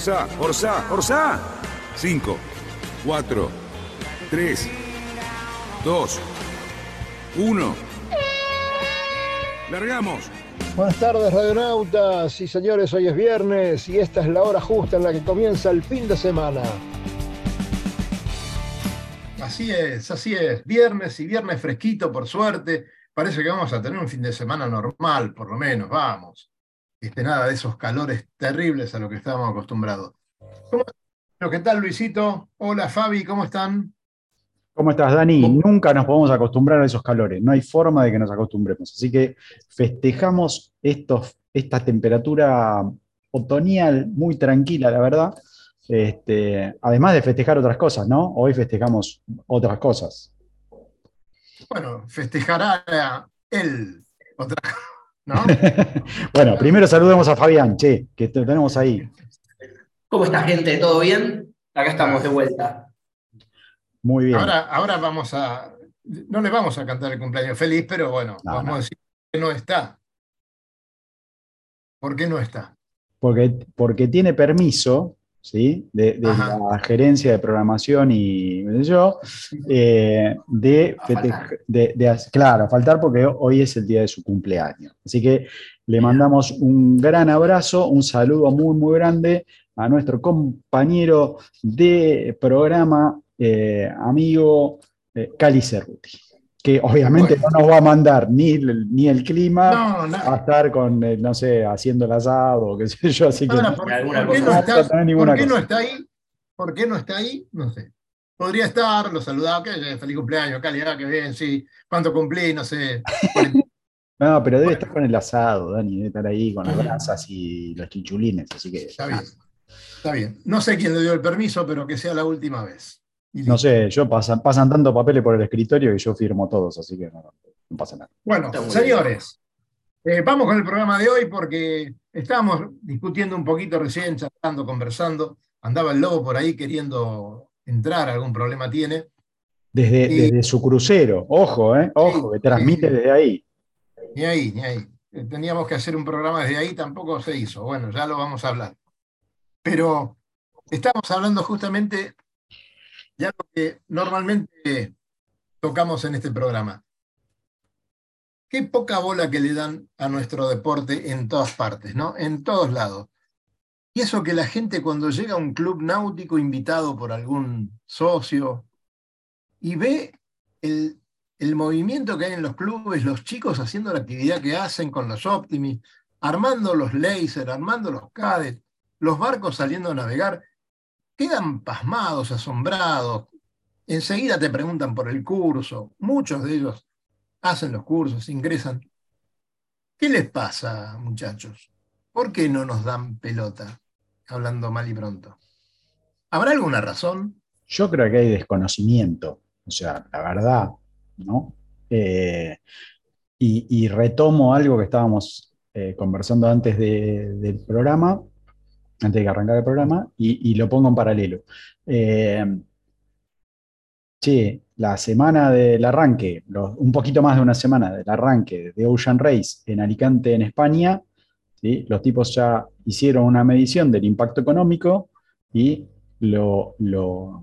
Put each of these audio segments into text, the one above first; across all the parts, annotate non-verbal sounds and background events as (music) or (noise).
Orsá, Orsá, Orsá. Cinco, cuatro, tres, dos, uno. Largamos. Buenas tardes, radionautas y señores, hoy es viernes y esta es la hora justa en la que comienza el fin de semana. Así es, así es. Viernes y viernes fresquito, por suerte. Parece que vamos a tener un fin de semana normal, por lo menos, vamos. Este, nada de esos calores terribles a lo que estábamos acostumbrados. ¿Cómo, ¿Qué tal, Luisito? Hola, Fabi, ¿cómo están? ¿Cómo estás, Dani? Nunca nos podemos acostumbrar a esos calores, no hay forma de que nos acostumbremos. Así que festejamos estos, esta temperatura otoñal muy tranquila, la verdad. Este, además de festejar otras cosas, ¿no? Hoy festejamos otras cosas. Bueno, festejará él otra ¿no? (laughs) bueno, primero saludemos a Fabián, che, que te tenemos ahí. ¿Cómo está, gente? ¿Todo bien? Acá estamos de vuelta. Muy bien. Ahora, ahora vamos a. No le vamos a cantar el cumpleaños feliz, pero bueno, No, vamos no. a decir que no está. ¿Por qué no está? Porque, porque tiene permiso, ¿sí? De, la gerencia de programación y sé yo, eh, de, de- claro, faltar porque hoy es el día de su cumpleaños. Así que le mandamos un gran abrazo, un saludo muy, muy grande a nuestro compañero de programa, eh, amigo eh, Cali Cerruti, que obviamente Bueno. no nos va a mandar ni el, ni el clima No, a estar con, eh, no sé, haciendo el asado o qué sé yo, así que ¿por, alguna por qué cosa. está, por qué no está ahí? ¿Por qué no está ahí? No sé. Podría estar, lo saludaba, que feliz cumpleaños, Cali, ah, qué bien, sí. ¿Cuánto cumplí? No sé. (laughs) No, pero debe estar con el asado, Dani, debe estar ahí con las brasas y los chinchulines, así que Está bien. Está bien. No sé quién le dio el permiso, pero que sea la última vez. Y no sé, yo pasan, pasan tantos papeles por el escritorio que yo firmo todos, así que no, no pasa nada. Bueno, señores, eh, vamos con el programa de hoy porque estábamos discutiendo un poquito recién, charlando, conversando. Andaba el lobo por ahí queriendo entrar, algún problema tiene. Desde, Y- desde su crucero, ojo, eh, ojo, que transmite sí. desde ahí. Ni ahí, ni ahí. Eh, Teníamos que hacer un programa desde ahí, tampoco se hizo. Bueno, ya lo vamos a hablar. Pero estamos hablando justamente de algo que normalmente tocamos en este programa. Qué poca bola que le dan a nuestro deporte en todas partes, ¿no? En todos lados. Y eso que la gente cuando llega a un club náutico invitado por algún socio y ve el, el movimiento que hay en los clubes, los chicos haciendo la actividad que hacen con los Optimis, armando los laser, armando los cadets, los barcos saliendo a navegar, quedan pasmados, asombrados. Enseguida te preguntan por el curso. Muchos de ellos hacen los cursos, ingresan. ¿Qué les pasa, muchachos? ¿Por qué no nos dan pelota? Hablando mal y pronto. ¿Habrá alguna razón? Yo creo que hay desconocimiento, o sea, la verdad, ¿no? Eh, y, retomo algo que estábamos eh, conversando antes de- del programa, antes de que arrancara el programa, y, y lo pongo en paralelo. Eh, che, la semana del arranque, los- un poquito más de una semana del arranque de Ocean Race en Alicante, en España, ¿sí? los tipos ya hicieron una medición del impacto económico y lo, lo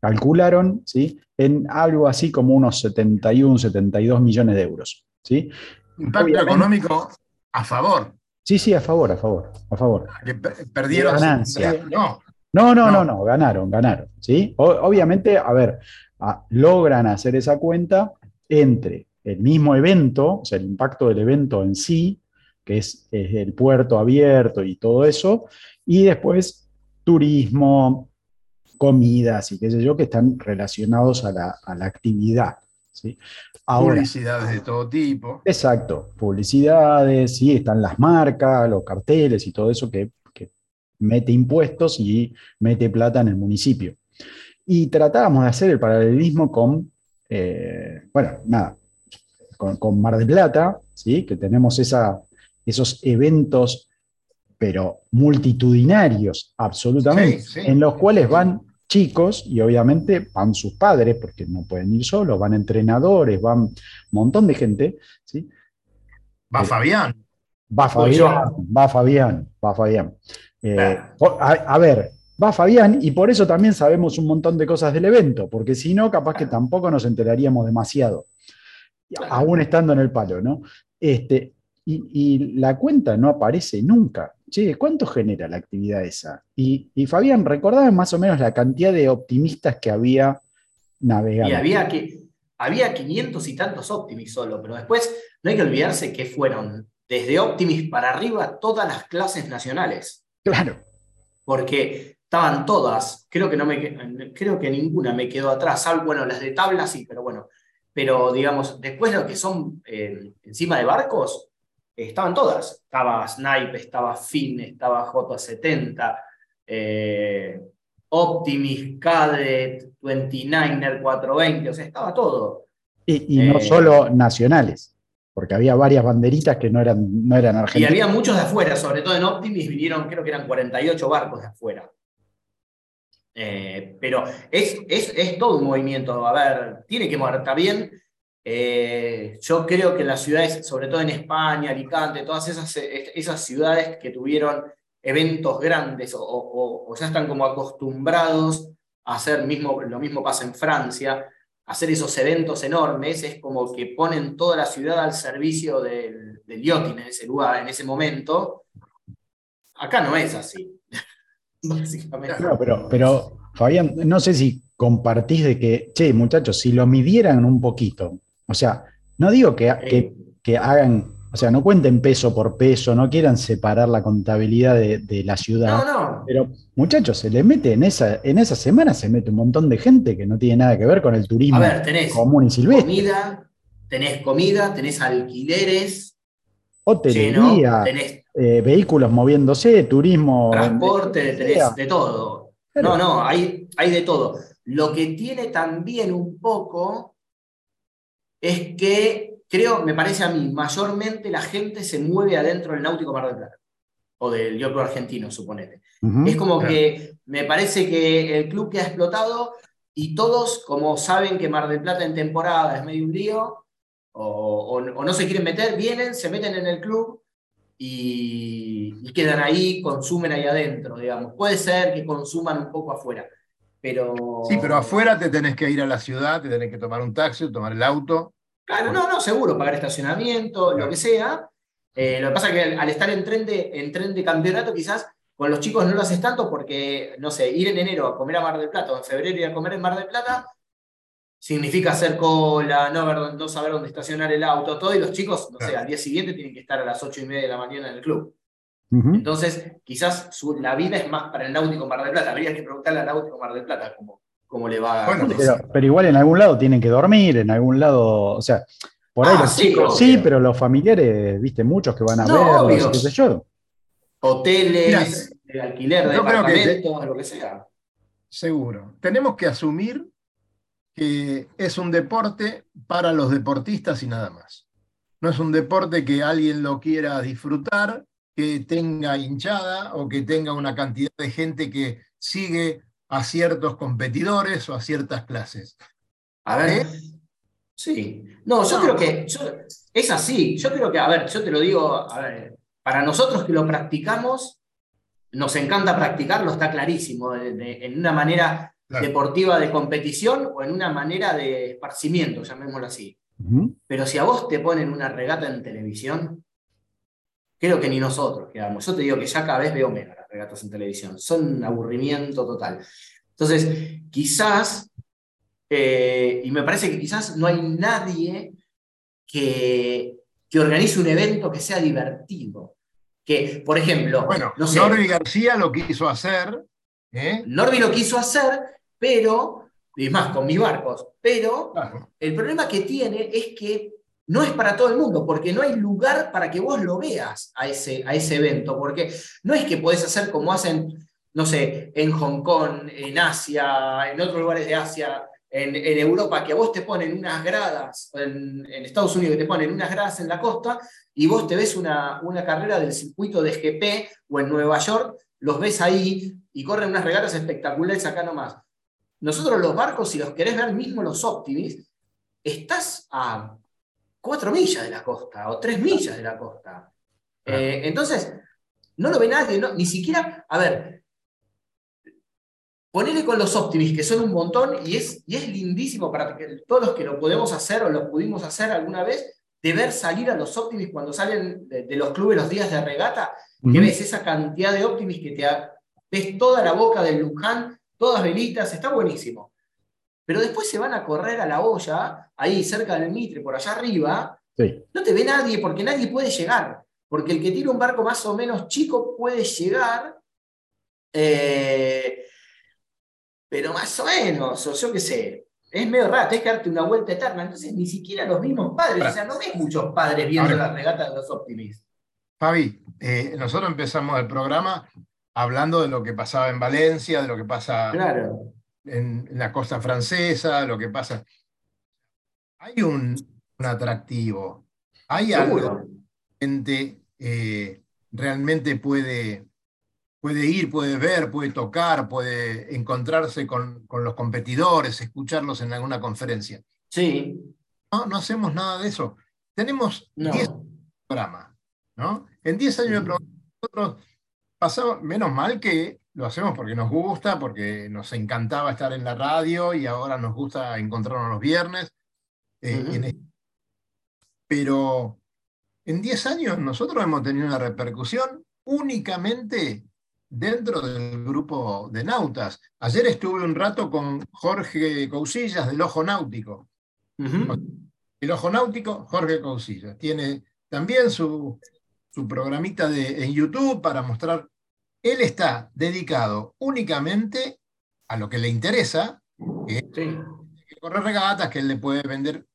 calcularon ¿sí? en algo así como unos 71, 72 millones de euros. ¿sí? Impacto Obviamente. económico a favor. Sí, sí, a favor, a favor, a favor. Que per- perdieron. Ganancia. No, No, no, No. no, no, ganaron, ganaron. ¿sí? O- obviamente, a ver, a- logran hacer esa cuenta entre el mismo evento, o sea, el impacto del evento en sí, que es, es el puerto abierto y todo eso, y después turismo, comidas y qué sé yo, que están relacionados a la, a la actividad. ¿Sí? Ahora, publicidades de todo tipo. Exacto, publicidades, sí, están las marcas, los carteles y todo eso que, que mete impuestos y mete plata en el municipio. Y tratábamos de hacer el paralelismo con, eh, bueno, nada, con, Mar de Plata, ¿sí? que tenemos esa, esos eventos, pero multitudinarios, absolutamente, en los cuales van chicos y obviamente van sus padres, porque no pueden ir solos, van entrenadores, van un montón de gente. ¿sí? Va Fabián. Va Fabián, va Fabián, va Fabián. Eh, a, ver, va Fabián y por eso también sabemos un montón de cosas del evento, porque si no, capaz que tampoco nos enteraríamos demasiado, aún estando en el palo, ¿no? Este, y, la cuenta no aparece nunca. Che, ¿cuánto genera la actividad esa? Y, Fabián, recordaba más o menos la cantidad de optimistas que había navegando. Y había, que, había 500 y tantos Optimis solo, pero después no hay que olvidarse que fueron desde Optimis para arriba todas las clases nacionales. Claro. Porque estaban todas, creo que, no me, creo que ninguna me quedó atrás, salvo, bueno, las de tabla sí, pero bueno, pero digamos, después lo que son eh, encima de barcos, estaban todas. Estaba Snipe, estaba Finn, estaba J70, eh, Optimus, Cadet, 29er, 420, o sea, estaba todo. Y, no eh, solo nacionales, porque había varias banderitas que no eran, no eran argentinas. Y había muchos de afuera, sobre todo en Optimis vinieron, creo que eran 48 barcos de afuera. Eh, pero es, es, es, todo un movimiento, a ver, tiene que mover, está bien, eh, yo creo que las ciudades, sobre todo en España, Alicante, todas esas, esas ciudades que tuvieron eventos grandes o, ya están como acostumbrados a hacer, mismo, lo mismo pasa en Francia, hacer esos eventos enormes, es como que ponen toda la ciudad al servicio del, del yachting en ese lugar, en ese momento. Acá no es así, (laughs) básicamente. pero, pero Fabián, no sé si compartís de que, che, muchachos, si lo midieran un poquito, o sea, no digo que, que, hagan, o sea, no cuenten peso por peso, no quieran separar la contabilidad de, la ciudad. No, no. Pero, muchachos, se le mete en esa, en esa semana, se mete un montón de gente que no tiene nada que ver con el turismo común y silvestre. Comida, tenés comida, tenés alquileres. Hotelería, eh, vehículos moviéndose, turismo. Transporte, tenés de todo. No, no, hay, hay de todo. Lo que tiene también un poco es que creo, me parece a mí, mayormente la gente se mueve adentro del Náutico Mar del Plata, o del Yopro argentino, suponete. es como que me parece que el club que ha explotado y todos, como saben que Mar del Plata en temporada es medio un lío, o, no se quieren meter, vienen, se meten en el club y, y, quedan ahí, consumen ahí adentro, digamos. Puede ser que consuman un poco afuera, pero... Sí, pero afuera te tenés que ir a la ciudad, te tenés que tomar un taxi, tomar el auto. Claro, no, no, seguro, pagar estacionamiento, lo que sea. Eh, lo que pasa es que al estar en tren, de, en tren de campeonato, quizás con los chicos no lo haces tanto porque, no sé, ir en enero a comer a Mar del Plata o en febrero ir a comer en Mar del Plata significa hacer cola, no, no saber dónde estacionar el auto, todo, y los chicos, no sé, al día siguiente tienen que estar a las ocho y media de la mañana en el club. Entonces, quizás la vida es más para el Náutico Mar del Plata. Habría que preguntarle al Náutico Mar del Plata cómo, cómo le va. Bueno, pero, igual en algún lado tienen que dormir, en algún lado, o sea, por ahí ah, los sí, chicos, sí, pero los familiares, viste, muchos que van a ver, qué sé yo. Hoteles, alquiler de departamentos, lo que sea. Seguro. Tenemos que asumir que es un deporte para los deportistas y nada más. No es un deporte que alguien lo quiera disfrutar que tenga hinchada o que tenga una cantidad de gente que sigue a ciertos competidores o a ciertas clases. A ver. ¿Eh? Sí. No, yo creo que es así. Yo creo que, a ver, yo te lo digo, para nosotros que lo practicamos, nos encanta practicarlo, está clarísimo, en una manera deportiva de competición o en una manera de esparcimiento, llamémoslo así. Pero si a vos te ponen una regata en televisión, creo que ni nosotros quedamos. Yo te digo que ya cada vez veo menos las regatas en televisión. Son un aburrimiento total. Entonces, quizás, eh, y me parece que quizás no hay nadie que, que organice un evento que sea divertido. Que, por ejemplo, bueno, no Norby García lo quiso hacer. ¿eh? Norby lo quiso hacer, pero, y más con mis barcos, pero el problema que tiene es que no es para todo el mundo, porque no hay lugar para que vos lo veas a ese, a ese evento, porque no es que podés hacer como hacen, no sé, en Hong Kong, en Asia, en otros lugares de Asia, en, Europa, que a vos te ponen unas gradas, en, Estados Unidos te ponen unas gradas en la costa, y vos te ves una, una carrera del circuito de GP o en Nueva York, los ves ahí y corren unas regatas espectaculares acá nomás. Nosotros los barcos, si los querés ver mismo los Optimis, estás a cuatro millas de la costa o tres millas de la costa. Eh, entonces, no lo ve nadie, ni siquiera, a ver, ponele con los Optimis, que son un montón y es, y es lindísimo para todos los que lo podemos hacer o lo pudimos hacer alguna vez, de ver salir a los Optimis cuando salen de, los clubes los días de regata, que ves esa cantidad de Optimis que te ves toda la boca del Luján, todas velitas, está buenísimo. Pero después se van a correr a la olla, ahí cerca del Mitre, por allá arriba, no te ve nadie porque nadie puede llegar. Porque el que tiene un barco más o menos chico puede llegar, eh, pero más o menos, o yo qué sé, es medio raro, es que darte una vuelta eterna. Entonces, ni siquiera los mismos padres, o sea, no ves muchos padres viendo la regata de los Optimis. Fabi, eh, nosotros empezamos el programa hablando de lo que pasaba en Valencia, de lo que pasa claro en, la costa francesa, lo que pasa. Hay un, atractivo, hay algo que gente eh, realmente puede, puede ir, puede ver, puede tocar, puede encontrarse con, los competidores, escucharlos en alguna conferencia. Sí. No, no hacemos nada de eso. Tenemos 10 programas, ¿no? En 10 años de programa, nosotros pasamos, menos mal que lo hacemos porque nos gusta, porque nos encantaba estar en la radio y ahora nos gusta encontrarnos los viernes. Eh, pero en 10 años nosotros hemos tenido una repercusión únicamente dentro del grupo de nautas. Ayer estuve un rato con Jorge Cousillas del Ojo Náutico. El Ojo Náutico, Jorge Cousillas. Tiene también su, su programita de, en YouTube para mostrar él está dedicado únicamente a lo que le interesa, que es correr regatas, que él le puede vender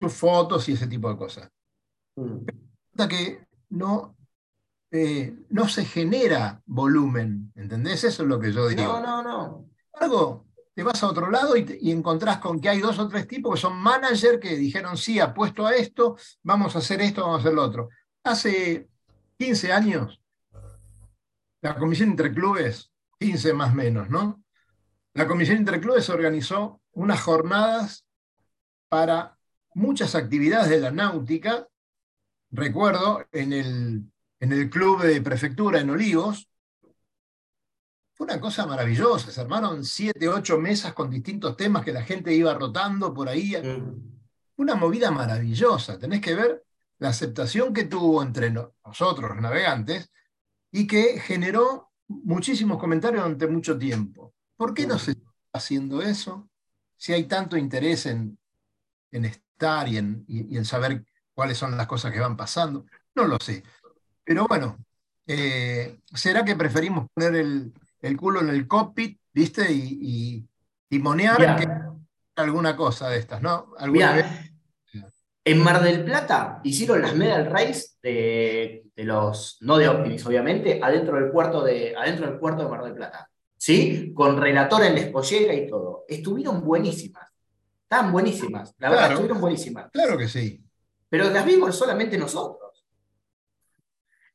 sus fotos y ese tipo de cosas. Mm. que no, eh, no se genera volumen, ¿entendés? Eso es lo que yo digo. No, no, no. Algo, te vas a otro lado y, y, encontrás con que hay dos o tres tipos que son managers que dijeron, sí, apuesto a esto, vamos a hacer esto, vamos a hacer lo otro. Hace 15 años la Comisión Interclubes, 15 más menos, ¿no? La Comisión Interclubes organizó unas jornadas para muchas actividades de la náutica. Recuerdo en el, en el club de prefectura en Olivos, fue una cosa maravillosa. Se armaron siete, ocho mesas con distintos temas que la gente iba rotando por ahí. Una movida maravillosa. Tenés que ver la aceptación que tuvo entre nosotros, los navegantes, y que generó muchísimos comentarios durante mucho tiempo. ¿Por qué no se está haciendo eso? Si hay tanto interés en, estar y en, saber cuáles son las cosas que van pasando, no lo sé. Pero bueno, eh, ¿será que preferimos poner el, culo en el cockpit, viste, y, y, monear que alguna cosa de estas, ¿no? ¿Alguna en Mar del Plata hicieron las medal race de, los, no de Optimis, obviamente, adentro del, puerto de, adentro del puerto de Mar del Plata. ¿Sí? Con relator en la espollera y todo. Estuvieron buenísimas. Estaban buenísimas. La verdad, estuvieron buenísimas. Claro que sí. Pero las vimos solamente nosotros.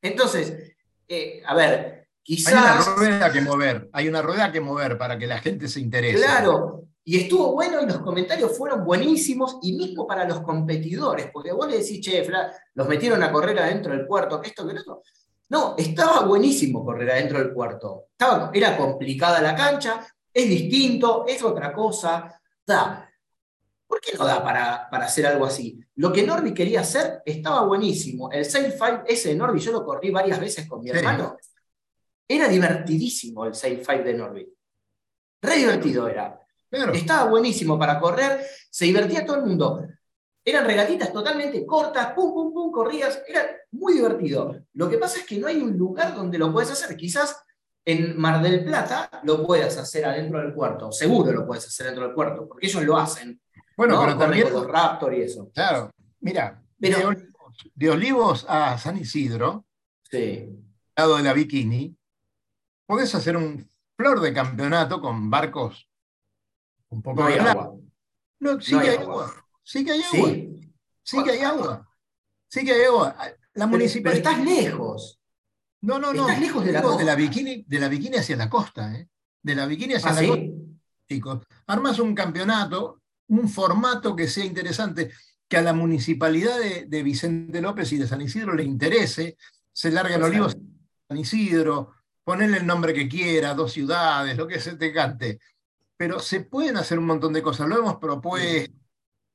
Entonces, eh, a ver, quizás. Hay una rueda que mover. Hay una rueda que mover para que la gente se interese. Claro, y estuvo bueno y los comentarios fueron buenísimos y mismo para los competidores, porque vos le decís, che, los metieron a correr adentro del puerto, que esto, que esto. No, estaba buenísimo correr adentro del puerto. Estaba, era complicada la cancha, es distinto, es otra cosa. Da. ¿Por qué no da para, para hacer algo así? Lo que Norby quería hacer estaba buenísimo. El Sail 5 ese de Norby, yo lo corrí varias veces con mi hermano. Era divertidísimo el Sail 5 de Norby. Re divertido era. Estaba buenísimo para correr, se divertía todo el mundo. Eran regatitas totalmente cortas, pum, pum, pum, corrías, era muy divertido. Lo que pasa es que no hay un lugar donde lo puedes hacer. Quizás en Mar del Plata lo puedas hacer adentro del puerto, seguro lo puedes hacer dentro del puerto, porque ellos lo hacen. Bueno, pero también los Raptor y eso. Claro, mira, de, Olivos, de Olivos a San Isidro, Sí. al lado de la Bikini, podés hacer un flor de campeonato con barcos un poco No hay grandes. agua. No, sí No que hay agua. agua. Sí que hay agua. ¿Sí? Sí que hay agua. Sí que hay agua. La Pero, pero municipalidad. estás lejos. No, no, no. estás lejos de la costa. bikini, de la bikini hacia la costa, ¿eh? De la bikini hacia ¿Ah, la costa, chicos. Armas un campeonato, un formato que sea interesante, que a la municipalidad de, de Vicente López y de San Isidro le interese. Se largan Pues, olivos San Isidro, ponerle el nombre que quiera, dos ciudades, lo que se te cante. Pero se pueden hacer un montón de cosas. Lo hemos propuesto,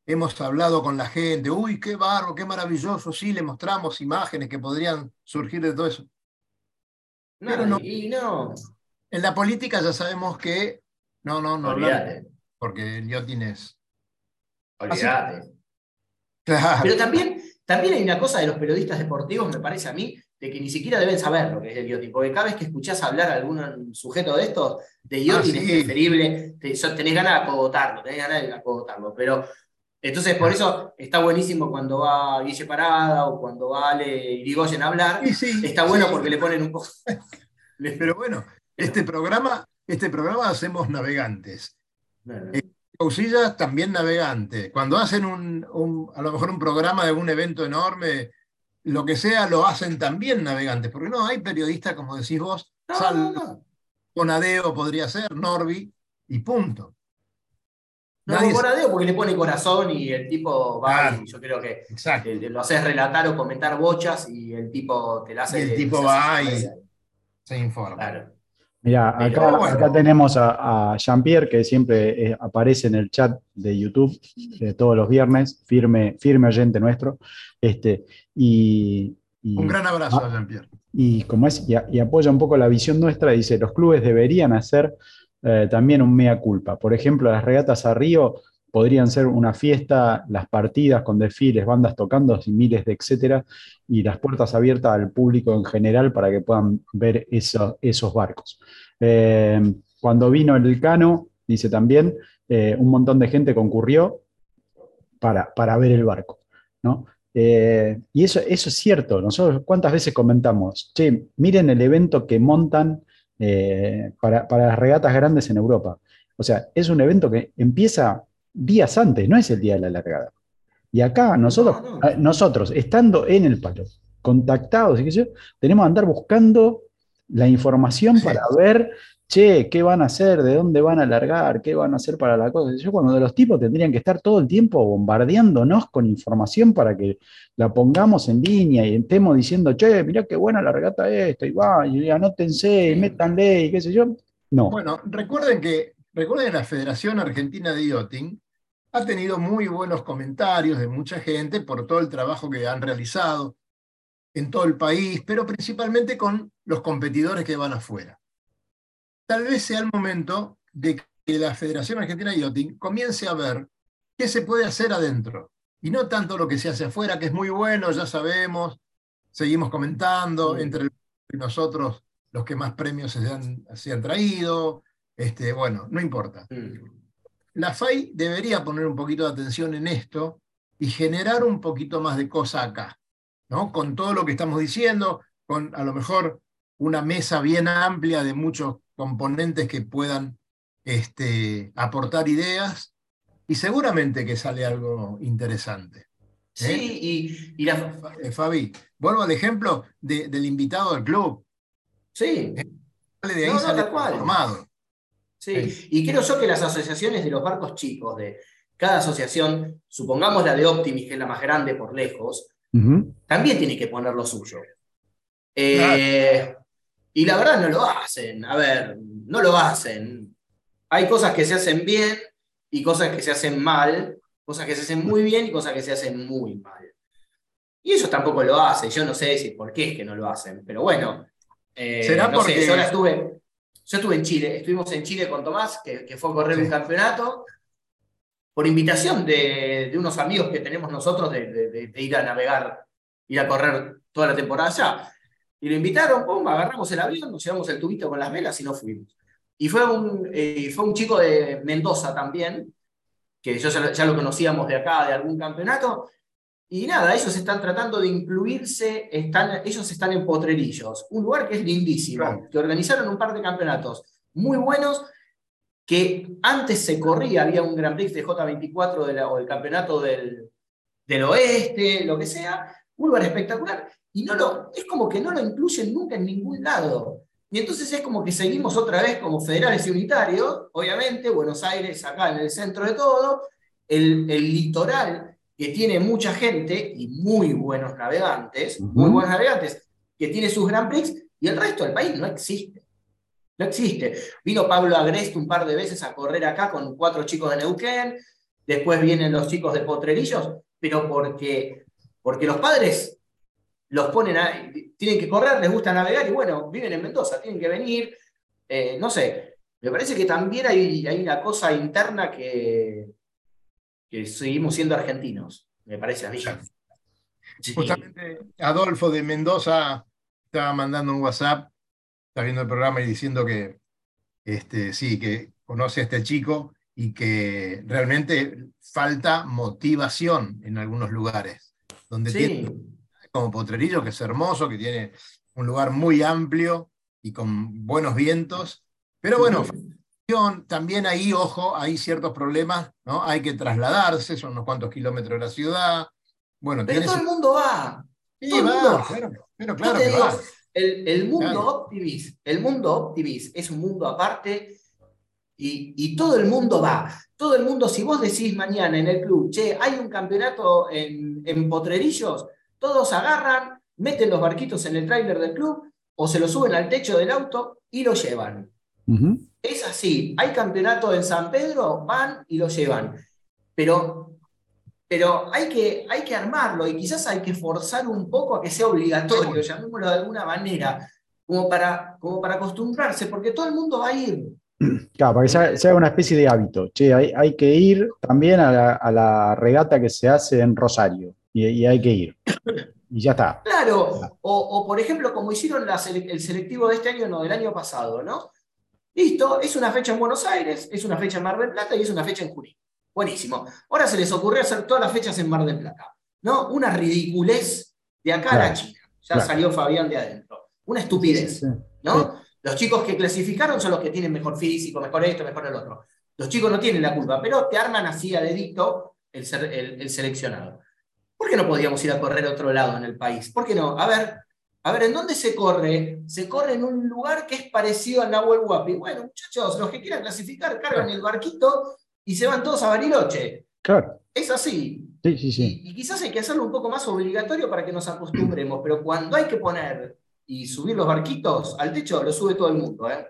hemos hablado con la gente. Uy, qué barro, qué maravilloso. Sí, le mostramos imágenes que podrían surgir de todo eso. No, Pero no. Y no. En la política ya sabemos que no, no, no, Olvídate. porque el Yotin es. Olvídate. Claro. Pero también, también hay una cosa de los periodistas deportivos, me parece a mí, de que ni siquiera deben saber lo que es el yachting, porque cada vez que escuchás hablar a algún sujeto de estos, de yachting Ah, sí. es preferible, te- tenés ganas de acogotarlo, tenés ganas de acogotarlo, pero entonces por eso está buenísimo cuando va Guille Parada o cuando va Ale Irigoyen a hablar, Sí, sí, está bueno porque le ponen un poco... (laughs) Pero bueno, este programa, este programa hacemos navegantes. Bueno, Cousillas también navegante. Cuando hacen un, un- a lo mejor un programa de un evento enorme, lo que sea, lo hacen también navegantes. Porque no, hay periodistas, como decís vos, no, Sal- no, podría ser, Norby, y punto. No, Nadie por se- adeo porque le pone corazón y el tipo va Claro. y yo creo que Exacto. te- lo haces relatar o comentar bochas y el tipo te la hace. Y el tipo va y-. Se informa. Claro. Mira, acá, bueno. acá tenemos a, a Jean-Pierre, que siempre eh, aparece en el chat de YouTube eh, todos los viernes, firme, firme oyente nuestro. Este, y, y- Un gran abrazo Ah. a Jean-Pierre. y como es, y, a- y apoya un poco la visión nuestra, dice, los clubes deberían hacer eh, también un mea culpa. Por ejemplo, las regatas a Río podrían ser una fiesta, las partidas con desfiles, bandas tocando, y miles de etcétera, y las puertas abiertas al público en general para que puedan ver eso- esos barcos. Eh, cuando vino el Cano, dice también, eh, un montón de gente concurrió para, para ver el barco, ¿no? Eh, y eso, eso es cierto. Nosotros cuántas veces comentamos, che, miren el evento que montan para, para las regatas grandes en Europa. O sea, es un evento que empieza días antes, no es el día de la largada. Y acá nosotros, No, no. eh, nosotros estando en el palo, contactados y qué sé yo, tenemos que andar buscando la información Sí. para ver, che, qué van a hacer, de dónde van a largar, qué van a hacer para la cosa. Yo cuando de los tipos tendrían que estar todo el tiempo bombardeándonos con información para que la pongamos en línea y estemos diciendo, che, mirá qué buena la regata esta, y va, y anótense, y métanle, y qué sé yo. No. Bueno, recuerden que, recuerden la Federación Argentina de Yachting ha tenido muy buenos comentarios de mucha gente por todo el trabajo que han realizado en todo el país, pero principalmente con los competidores que van afuera. Tal vez sea el momento de que la Federación Argentina de Yachting comience a ver qué se puede hacer adentro, y no tanto lo que se hace afuera, que es muy bueno, ya sabemos, seguimos comentando, entre nosotros los que más premios se han, se han traído, este, bueno, no importa. Mm. La FAI debería poner un poquito de atención en esto y generar un poquito más de cosa acá, ¿no? Con todo lo que estamos diciendo, con a lo mejor una mesa bien amplia de muchos componentes que puedan este, aportar ideas y seguramente que sale algo interesante. Sí, y, y la, eh, Fabi, vuelvo al ejemplo de- del invitado al club. sí, Sale de ahí, No, no, sale tal cual. formado. Sí, y creo yo que las asociaciones de los barcos chicos, de cada asociación, supongamos la de Optimis, que es la más grande por lejos, también tiene que poner lo suyo. Eh, y la verdad no lo hacen, a ver, no lo hacen. Hay cosas que se hacen bien y cosas que se hacen mal, cosas que se hacen muy bien y cosas que se hacen muy mal. Y ellos tampoco lo hacen, yo no sé si por qué es que no lo hacen, pero bueno. eh, Será no sé, porque- yo ahora estuve, yo estuve en Chile, estuvimos en Chile con Tomás, que, que fue a correr Sí. un campeonato, por invitación de, de unos amigos que tenemos nosotros de, de- de- de ir a navegar, ir a correr toda la temporada allá. Y lo invitaron, pum, agarramos el avión, nos llevamos el tubito con las velas y nos fuimos. Y fue un, eh, fue un chico de Mendoza también, que yo ya lo conocíamos de acá, de algún campeonato, Y nada, ellos están tratando de incluirse, están, ellos están en Potrerillos, un lugar que es lindísimo, Claro. que organizaron un par de campeonatos muy buenos, que antes se corría, había un Grand Prix de J24 de la- o el campeonato del, del oeste, lo que sea, un lugar espectacular, y no lo, es como que no lo incluyen nunca en ningún lado. Y entonces es como que seguimos otra vez como federales y unitarios, obviamente, Buenos Aires acá en el centro de todo, el, el litoral que tiene mucha gente y muy buenos navegantes, muy buenos navegantes, que tiene sus Grand Prix, y el resto del país no existe. No existe. Vino Pablo Agreste un par de veces a correr acá con cuatro chicos de Neuquén, después vienen los chicos de Potrerillos, pero porque, porque los padres los ponen a, tienen que correr, les gusta navegar y bueno, viven en Mendoza, tienen que venir, eh, no sé, me parece que también hay, hay una cosa interna que, que seguimos siendo argentinos, me parece a mí. (laughs) Sí. Justamente Adolfo de Mendoza estaba mandando un WhatsApp, está viendo el programa y diciendo que este, sí, que conoce a este chico y que realmente falta motivación en algunos lugares, donde tiene como Potrerillo, que es hermoso, que tiene un lugar muy amplio y con buenos vientos, pero bueno, también ahí, ojo, hay ciertos problemas, ¿no? Hay que trasladarse, son unos cuantos kilómetros de la ciudad. Bueno, Pero todo su- el mundo va. Sí, todo el va, mundo- claro, pero claro que digo, va. el, el mundo Claro. Optimis, el mundo Optimis es un mundo aparte y, y todo el mundo va. Todo el mundo, si vos decís mañana en el club, che, hay un campeonato en, en Potrerillos, todos agarran, meten los barquitos en el tráiler del club o se lo suben al techo del auto y lo llevan. Es así, hay campeonato en San Pedro, van y lo llevan. Pero, pero hay, que, hay que armarlo y quizás hay que forzar un poco a que sea obligatorio, llamémoslo de alguna manera, como para, como para acostumbrarse, porque todo el mundo va a ir. (clears throat) Claro, para que se haga, se haga una especie de hábito. Che, hay, hay que ir también a la, a la regata que se hace en Rosario. Y, y hay que ir. (clears throat) Y ya está. Claro, o, o, por ejemplo, como hicieron la el selectivo de este año, no, del año pasado, ¿no? Listo, es una fecha en Buenos Aires, es una fecha en Mar del Plata y es una fecha en Junín. Buenísimo. Ahora se les ocurrió hacer todas las fechas en Mar del Plata, ¿no? Una ridiculez de acá a la China. Ya claro. salió Fabián de adentro. Una estupidez. Sí, sí. ¿no? Los chicos que clasificaron son los que tienen mejor físico, mejor esto, mejor el otro. Los chicos no tienen la culpa, pero te arman así a dedito el, ser- el- el seleccionado. ¿Por qué no podíamos ir a correr a otro lado en el país? ¿Por qué no? A ver, a ver, ¿en dónde se corre? Se corre en un lugar que es parecido a Nahuel Huapi. Bueno, muchachos, los que quieran clasificar, cargan el barquito y se van todos a Bariloche. Claro. Es así. Sí, sí, sí. Y, y quizás hay que hacerlo un poco más obligatorio para que nos acostumbremos, pero cuando hay que poner y subir los barquitos al techo, lo sube todo el mundo, ¿eh?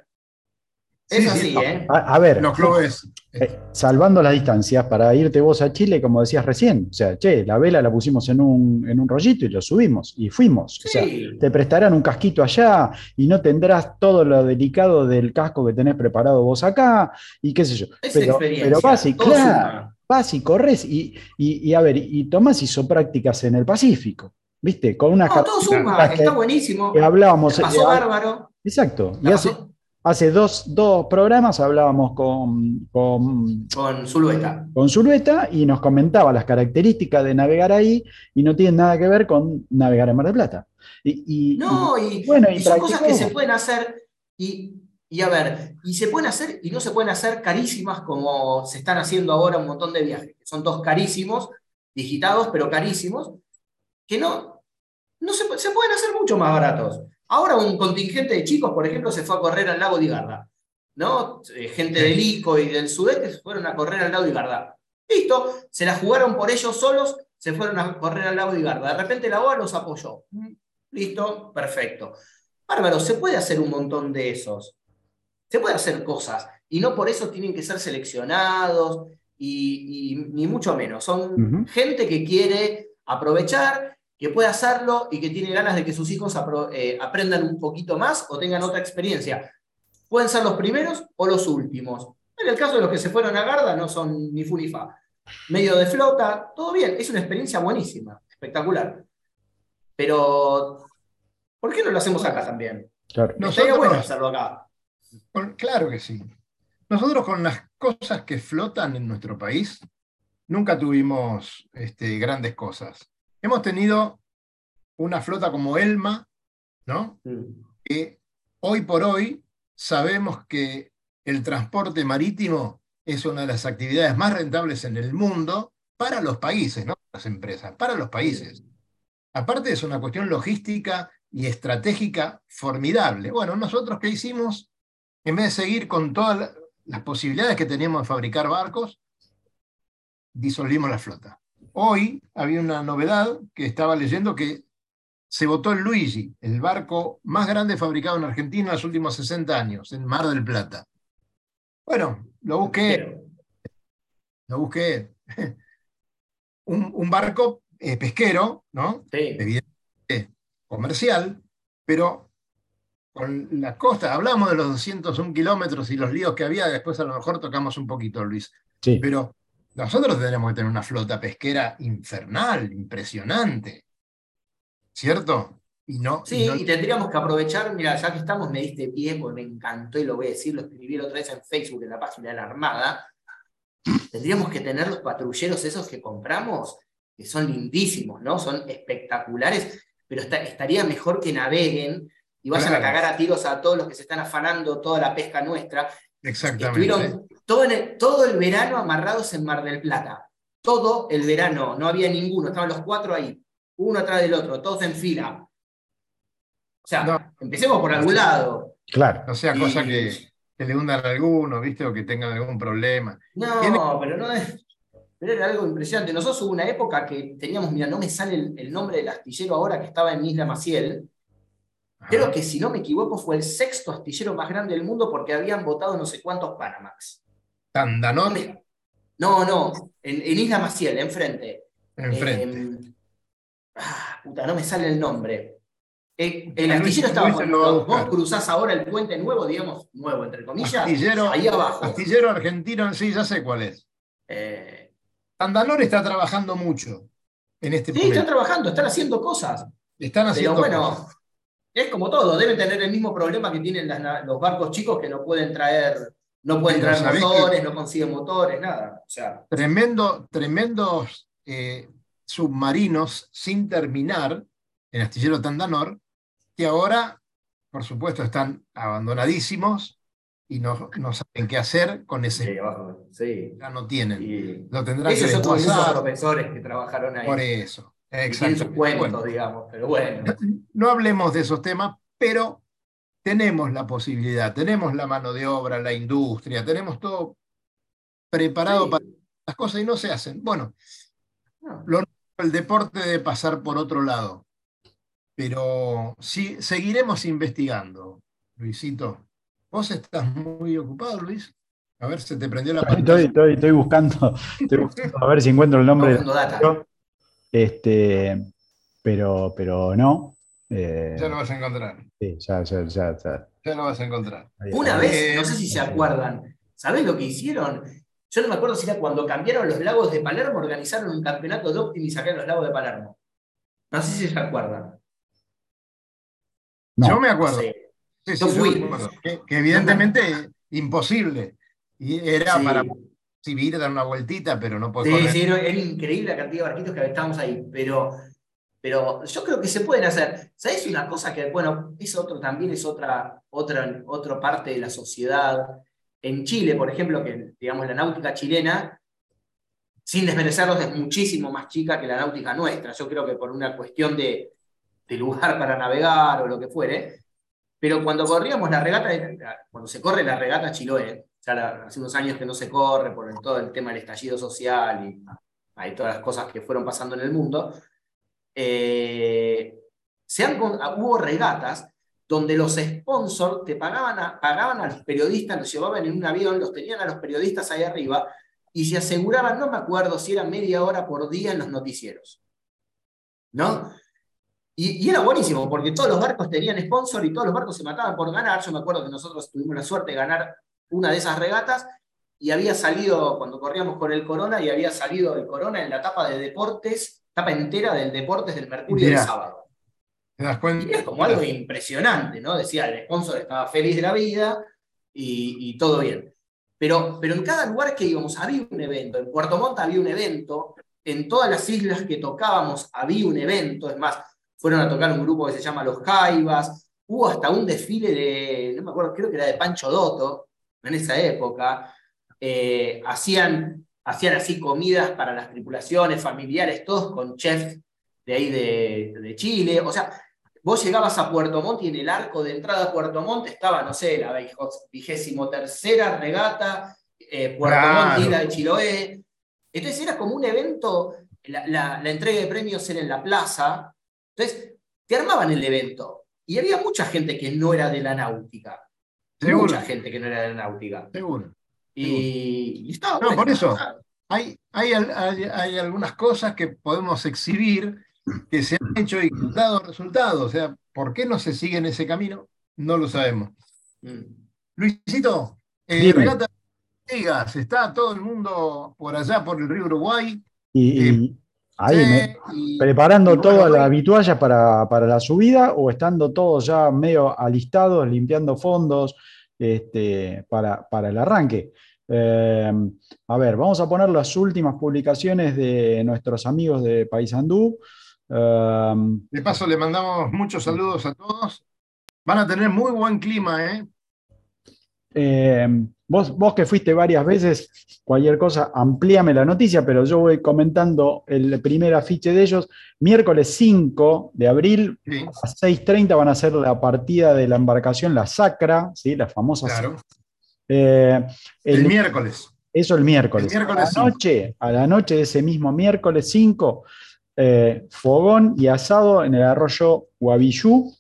Es Sí, así, sí. ¿eh? A, a ver, Los clubes. eh, salvando las distancias, para irte vos a Chile, como decías recién, o sea, che, la vela la pusimos en un, en un rollito y lo subimos y fuimos. O sea, Sí. te prestarán un casquito allá y no tendrás todo lo delicado del casco que tenés preparado vos acá y qué sé yo. Es Pero, experiencia. pero vas y, claro, vas y corres y, y, y a ver, y Tomás hizo prácticas en el Pacífico, ¿viste? Con unas No, todo suma, está que, buenísimo. que hablábamos. Pasó eh, bárbaro. Exacto. Y La hace, pasó hace dos, dos programas hablábamos con, con, con Zulueta. con Zulueta y nos comentaba las características de navegar ahí y no tienen nada que ver con navegar en Mar del Plata. Y, y- No, y- y, bueno, y son cosas que se pueden hacer y, y a ver, y se pueden hacer y no se pueden hacer carísimas como se están haciendo ahora un montón de viajes, que son todos carísimos, digitados, pero carísimos, que no, no se, se pueden hacer mucho más baratos. Ahora un contingente de chicos, por ejemplo, se fue a correr al lago de Igarda, ¿no? Eh, Gente del ICO y del sudeste se fueron a correr al lago de Igarda. Listo, se la jugaron por ellos solos, se fueron a correr al lago de Igarda. De repente la OA los apoyó. Listo, perfecto. Bárbaro, se puede hacer un montón de esos. Se puede hacer cosas. Y no por eso tienen que ser seleccionados, y, y ni mucho menos. Son gente que quiere aprovechar, que puede hacerlo y que tiene ganas de que sus hijos eh, aprendan un poquito más o tengan otra experiencia. Pueden ser los primeros o los últimos. En el caso de los que se fueron a Garda, no son ni fu ni fa. Medio de flota, todo bien, es una experiencia buenísima, espectacular. Pero, ¿por qué no lo hacemos acá también? Claro. No. Estaría Nosotros- bueno hacerlo acá. Con- claro que sí. Nosotros con las cosas que flotan en nuestro país, nunca tuvimos este, grandes cosas. Hemos tenido una flota como Elma, ¿no? Mm. Que hoy por hoy sabemos que el transporte marítimo es una de las actividades más rentables en el mundo para los países, no para las empresas, para los países. Aparte es una cuestión logística y estratégica formidable. Bueno, nosotros qué hicimos, en vez de seguir con todas la- las posibilidades que teníamos de fabricar barcos, disolvimos la flota. Hoy había una novedad que estaba leyendo que se votó el Luigi, el barco más grande fabricado en Argentina en los últimos 60 años, en Mar del Plata. Bueno, lo busqué, lo busqué. (laughs) Un, un barco eh, pesquero, ¿no? sí. evidentemente comercial, pero con la costa, hablamos de los 201 kilómetros y los líos que había, después a lo mejor tocamos un poquito, Luis, Sí, pero nosotros tenemos que tener una flota pesquera infernal, impresionante, ¿cierto? Y no, y Sí, no- y tendríamos que aprovechar, mira, ya que estamos, me diste pie, porque me encantó y lo voy a decir, lo escribí otra vez en Facebook, en la página de la Armada. Tendríamos que tener los patrulleros esos que compramos, que son lindísimos, ¿no? Son espectaculares, pero está- estaría mejor que naveguen y vayan a cagar a tiros a todos los que se están afanando toda la pesca nuestra. exactamente. Estuvieron todo, en el, todo el verano amarrados en Mar del Plata. Todo el verano, no había ninguno, estaban los cuatro ahí, uno atrás del otro, todos en fila. O sea, No. empecemos por algún lado. claro. No sea Y- cosa que, que le hundan a alguno, ¿viste? O que tengan algún problema. No, Tiene- pero no es. Pero era algo impresionante. Nosotros hubo una época que teníamos, mira, no me sale el, el nombre del astillero ahora que estaba en Isla Maciel. Creo Ajá. que si no me equivoco fue el sexto astillero más grande del mundo porque habían votado no sé cuántos Panamax. Tandanor No, no, en, en Isla Maciel, enfrente. enfrente. Eh, ah, puta, no me sale el nombre. Eh, el astillero estaba cuando vos cruzás ahora el puente nuevo, digamos, nuevo entre comillas, Astillero, ahí abajo. astillero argentino en sí, ya sé cuál es. Eh, Tandanor está trabajando mucho en este sí, están momento. trabajando, están haciendo cosas. Están Pero haciendo bueno, cosas. es como todo, deben tener el mismo problema que tienen las los barcos chicos que no pueden traer, no pueden traer ¿sabés motores, no consiguen motores, nada. O sea, Tremendo, tremendos eh, submarinos sin terminar en Astillero Tandanor, que ahora, por supuesto, están abandonadísimos y no, no saben qué hacer con ese. sí, abajo, sí. Ya no tienen. Y Lo tendrán que esos desguazar profesores que trabajaron ahí. por eso. Exactamente. cuentos, Bueno, digamos, pero bueno. no hablemos de esos temas, pero tenemos la posibilidad, tenemos la mano de obra, la industria, tenemos todo preparado Sí. para las cosas y no se hacen. Bueno, No. el deporte debe pasar por otro lado, pero sí, seguiremos investigando, Luisito. Vos estás muy ocupado, Luis. A ver, se te prendió la Estoy, pantalla. estoy- estoy buscando, (laughs) estoy buscando a ver si encuentro el nombre. Buscando data. del Este, pero, pero no. Eh, Ya lo vas a encontrar. sí, ya, ya, ya, ya. Ya lo vas a encontrar. Una vez, no sé si se acuerdan, ¿sabés lo que hicieron? Yo no me acuerdo si era cuando cambiaron los lagos de Palermo, organizaron un campeonato de optimización en los lagos de Palermo. No sé si se acuerdan. No. Yo me acuerdo. Sí. Sí, Yo fui. me acuerdo. Que, que evidentemente imposible. Y era Sí. para exhibir, dar una vueltita, pero no puede Sí, correr. sí, era, era increíble la cantidad de barquitos que estábamos ahí, pero, pero yo creo que se pueden hacer. ¿Sabes una cosa que, bueno, es otro, también es otra, otra, parte de la sociedad? En Chile, por ejemplo, que digamos la náutica chilena, sin desmerecerlos, es muchísimo más chica que la náutica nuestra. Yo creo que por una cuestión de, de lugar para navegar o lo que fuere. Pero cuando corríamos la regata, cuando se corre la regata Chiloé, ya hace unos años que no se corre por todo el tema del estallido social y hay todas las cosas que fueron pasando en el mundo, eh, se han hubo regatas donde los sponsors te pagaban a, pagaban a los periodistas, los llevaban en un avión, los tenían a los periodistas ahí arriba y se aseguraban, no me acuerdo si era media hora por día en los noticieros. ¿No? Y, y era buenísimo, porque todos los barcos tenían sponsor y todos los barcos se mataban por ganar. Yo me acuerdo que nosotros tuvimos la suerte de ganar una de esas regatas y había salido, cuando corríamos con el Corona, y había salido el Corona en la tapa de deportes, tapa entera del deportes del Mercurio Mirá. del sábado. ¿Te das cuenta? Y era como algo impresionante, ¿no? Decía, el sponsor estaba feliz de la vida y, y todo bien. Pero, pero en cada lugar que íbamos había un evento. En Puerto Montt había un evento en todas las islas que tocábamos había un evento, es más, fueron a tocar un grupo que se llama Los Jaivas, hubo hasta un desfile de, no me acuerdo, creo que era de Pancho Dotto en esa época, eh, hacían, hacían así comidas para las tripulaciones familiares, todos con chefs de ahí de, de Chile, o sea, vos llegabas a Puerto Montt y en el arco de entrada a Puerto Montt estaba, no sé, la vigésimo tercera regata, eh, Puerto Montt, Isla de Chiloé. Entonces era como un evento, la, la, entrega de premios era en la plaza. Entonces te armaban el evento. Y había mucha gente que no era de la náutica. Mucha gente que no era de la náutica. Seguro. Y, estaba No, por eso. Hay, hay, hay, hay algunas cosas que podemos exhibir que se han hecho y dado resultados. O sea, ¿por qué no se sigue en ese camino? No lo sabemos. Mm. Luisito, eh, regata está todo el mundo por allá, por el río Uruguay. Y, eh, ahí, preparando toda la habitualla para, para, la subida o estando todos ya medio alistados, limpiando fondos este, para, para el arranque. Eh, a ver, vamos a poner las últimas publicaciones de nuestros amigos de Paysandú. Um, de paso, le mandamos muchos saludos a todos. Van a tener muy buen clima, ¿eh? eh vos, vos que fuiste varias veces, cualquier cosa, amplíame la noticia, pero yo voy comentando el primer afiche de ellos. Miércoles 5 de abril a 6.30 van a ser la partida de la embarcación La Sacra, ¿sí? la famosa. Claro. Eh, el, miércoles. Eso el miércoles. a, la noche, a la noche de ese mismo miércoles 5 eh, fogón y asado en el arroyo Guavillú.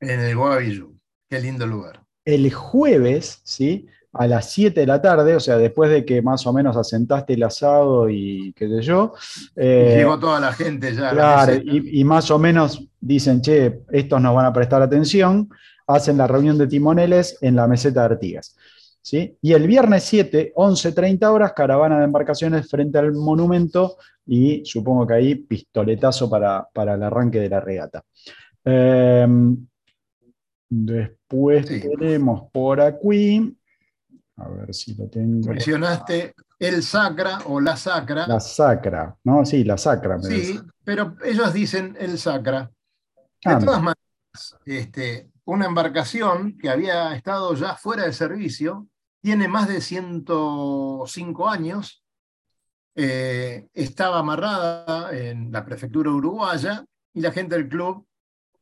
En el Guavillú, qué lindo lugar. El jueves, ¿sí? A las 7 de la tarde, o sea, después de que más o menos asentaste el asado y qué sé yo. Eh, llegó toda la gente ya. Claro, y, más o menos dicen, che, estos nos van a prestar atención, hacen la reunión de timoneles en la meseta de Artigas. ¿Sí? Y el viernes 7, 11.30 horas, caravana de embarcaciones frente al monumento y supongo que ahí pistoletazo para, para el arranque de la regata. Em, después tenemos por aquí, a ver si lo tengo. Mencionaste el sacra o la sacra. La sacra, ¿no? Sí, la sacra. sí, pero ellos dicen el sacra. De ah, todas maneras, este, una embarcación que había estado ya fuera de servicio, tiene más de 105 años, eh, estaba amarrada en la prefectura uruguaya y la gente del club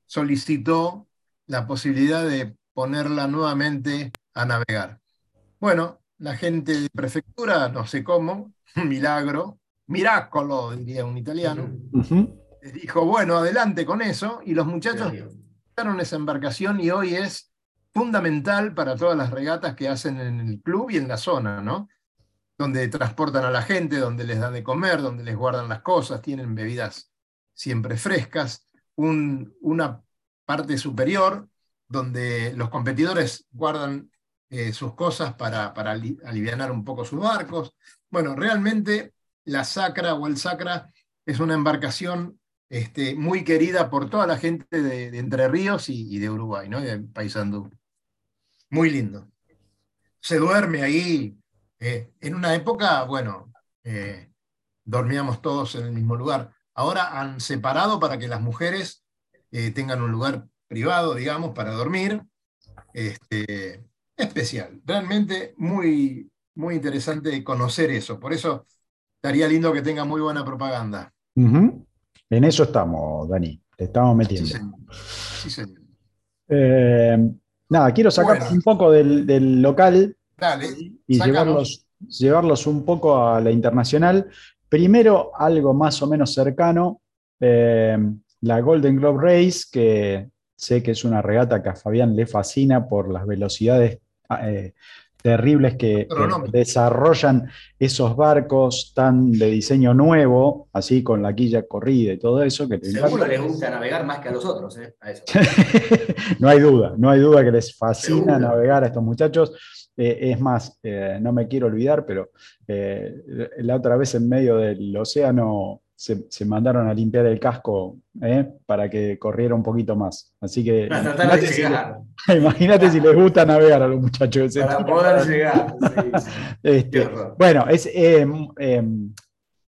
solicitó la posibilidad de ponerla nuevamente a navegar. Bueno, la gente de prefectura, no sé cómo, (laughs) milagro, miracolo, diría un italiano, dijo, bueno, adelante con eso, y los muchachos usaron esa embarcación y hoy es fundamental para todas las regatas que hacen en el club y en la zona, ¿no? donde transportan a la gente, donde les dan de comer, donde les guardan las cosas, tienen bebidas siempre frescas, una parte superior donde los competidores guardan eh, sus cosas para, para aliviar un poco sus barcos. Bueno, realmente la Sacra o el Sacra es una embarcación este, muy querida por toda la gente de, Entre Ríos y, de Uruguay, ¿no? de Paysandú. Muy lindo. Se duerme ahí eh, en una época, bueno, eh, dormíamos todos en el mismo lugar. Ahora han separado para que las mujeres eh, tengan un lugar privado, digamos, para dormir. Este, especial. Realmente muy, muy interesante conocer eso. Por eso estaría lindo que tenga muy buena propaganda. En eso estamos, Dani. Te estamos metiendo. Sí, señor. Nada, quiero sacar un poco del local y llevarlos, llevarlos un poco a la internacional. Primero, algo más o menos cercano, eh, la Golden Globe Race, que sé que es una regata que a Fabián le fascina por las velocidades eh, terribles que, desarrollan esos barcos tan de diseño nuevo, así con la quilla corrida y todo eso. Que Seguro les gusta navegar más que a los otros. ¿eh? (laughs) no hay duda, no hay duda que les fascina navegar a estos muchachos. Eh, es más, eh, no me quiero olvidar, pero eh, la otra vez en medio del océano se, mandaron a limpiar el casco para que corriera un poquito más. Así que (laughs) imagínate, si, les gusta navegar a los muchachos. Para poder llegar. Este, bueno, es, em, em,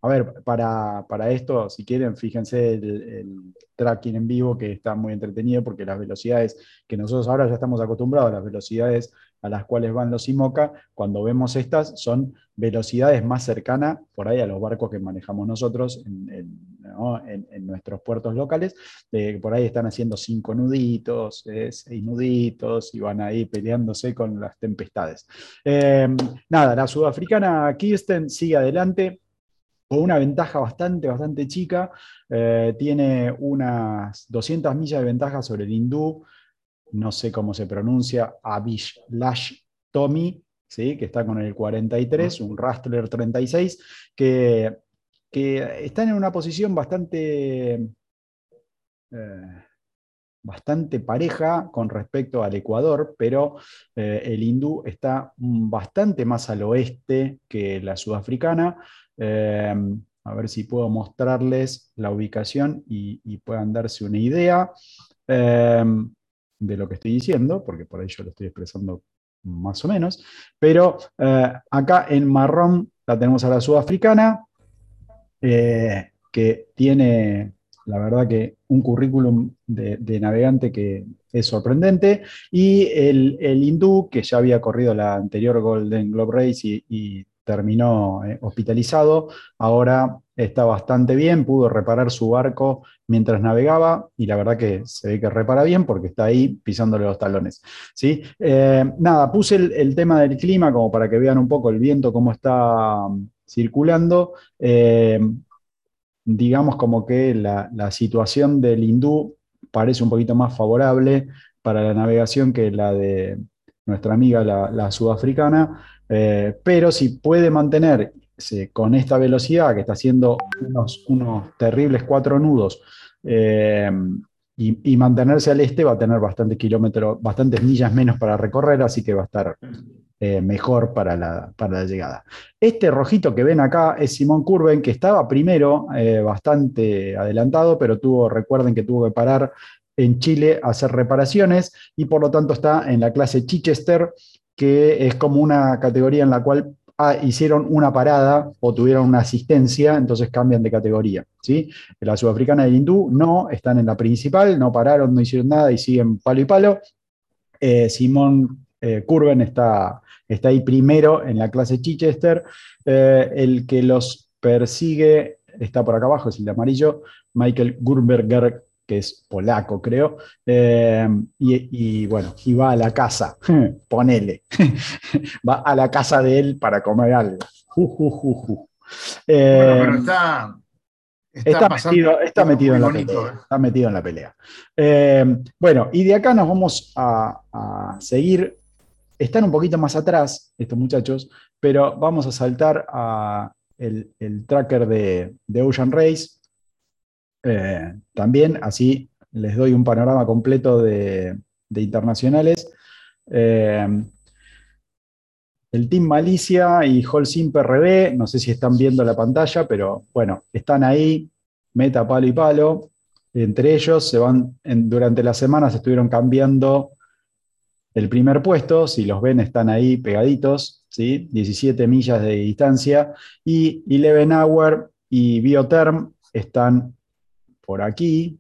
a ver, para, para, esto, si quieren, fíjense el, el, tracking en vivo que está muy entretenido porque las velocidades que nosotros ahora ya estamos acostumbrados, las velocidades a las cuales van los IMOCA, cuando vemos estas, son velocidades más cercanas por ahí a los barcos que manejamos nosotros en, nuestros puertos locales. Por ahí están haciendo cinco nuditos, eh, seis nuditos y van ahí peleándose con las tempestades. Eh, nada, la sudafricana Kirsten sigue adelante con una ventaja bastante, bastante chica. Eh, tiene unas 200 millas de ventaja sobre el hindú, no sé cómo se pronuncia, Lash Tommy, ¿sí? que está con el 43, un Rustler 36, que, que están en una posición bastante, eh, bastante pareja con respecto al Ecuador, pero eh, el hindú está bastante más al oeste que la sudafricana. Eh, a ver si puedo mostrarles la ubicación y, y puedan darse una idea eh, de lo que estoy diciendo, porque por ahí yo lo estoy expresando más o menos. Pero eh, acá en marrón la tenemos a la sudafricana, eh, que tiene, la verdad que un currículum de, navegante que es sorprendente, y el, el, hindú, que ya había corrido la anterior Golden Globe Race y terminó eh, hospitalizado, ahora está bastante bien, pudo reparar su barco mientras navegaba y la verdad que se ve que repara bien porque está ahí pisándole los talones. ¿sí? Eh, nada, puse el, tema del clima como para que vean un poco el viento, cómo está um, circulando. Eh, digamos como que la, la situación del hindú parece un poquito más favorable para la navegación que la de nuestra amiga la, la sudafricana, eh, pero si puede mantenerse con esta velocidad que está haciendo unos, terribles cuatro nudos eh, y, mantenerse al este, va a tener bastantes kilómetros, bastantes millas menos para recorrer, así que va a estar eh, mejor para la, llegada. Este rojito que ven acá es Simón Curven, que estaba primero eh, bastante adelantado, pero tuvo, recuerden que tuvo que parar en Chile a hacer reparaciones y por lo tanto está en la clase Chichester, que es como una categoría en la cual ah, hicieron una parada o tuvieron una asistencia, entonces cambian de categoría. ¿sí? La sudafricana y el hindú no, están en la principal, no pararon, no hicieron nada y siguen palo y palo. Eh, Simón eh, Curven está, está ahí primero en la clase Chichester. Eh, el que los persigue está por acá abajo, es el de amarillo, Michael Gurberger que es polaco, creo, eh, y, y, bueno, y va a la casa, (laughs) ponele, (laughs) va a la casa de él para comer algo. Uh, uh, uh, eh, bueno, pero está, está, está metido, está metido en la bonito, pelea. Eh. Está metido en la pelea. Eh, bueno, y de acá nos vamos a, a, seguir. Están un poquito más atrás estos muchachos, pero vamos a saltar a el, el tracker de, de Ocean Race eh, también, así les doy un panorama completo de, internacionales. Eh, el Team Malicia y Holcim PRB, no sé si están viendo la pantalla, pero bueno, están ahí, meta palo y palo. Entre ellos se van, durante las semanas estuvieron cambiando el primer puesto, si los ven están ahí pegaditos, ¿sí? 17 millas de distancia, y Eleven Hour y Biotherm están por aquí.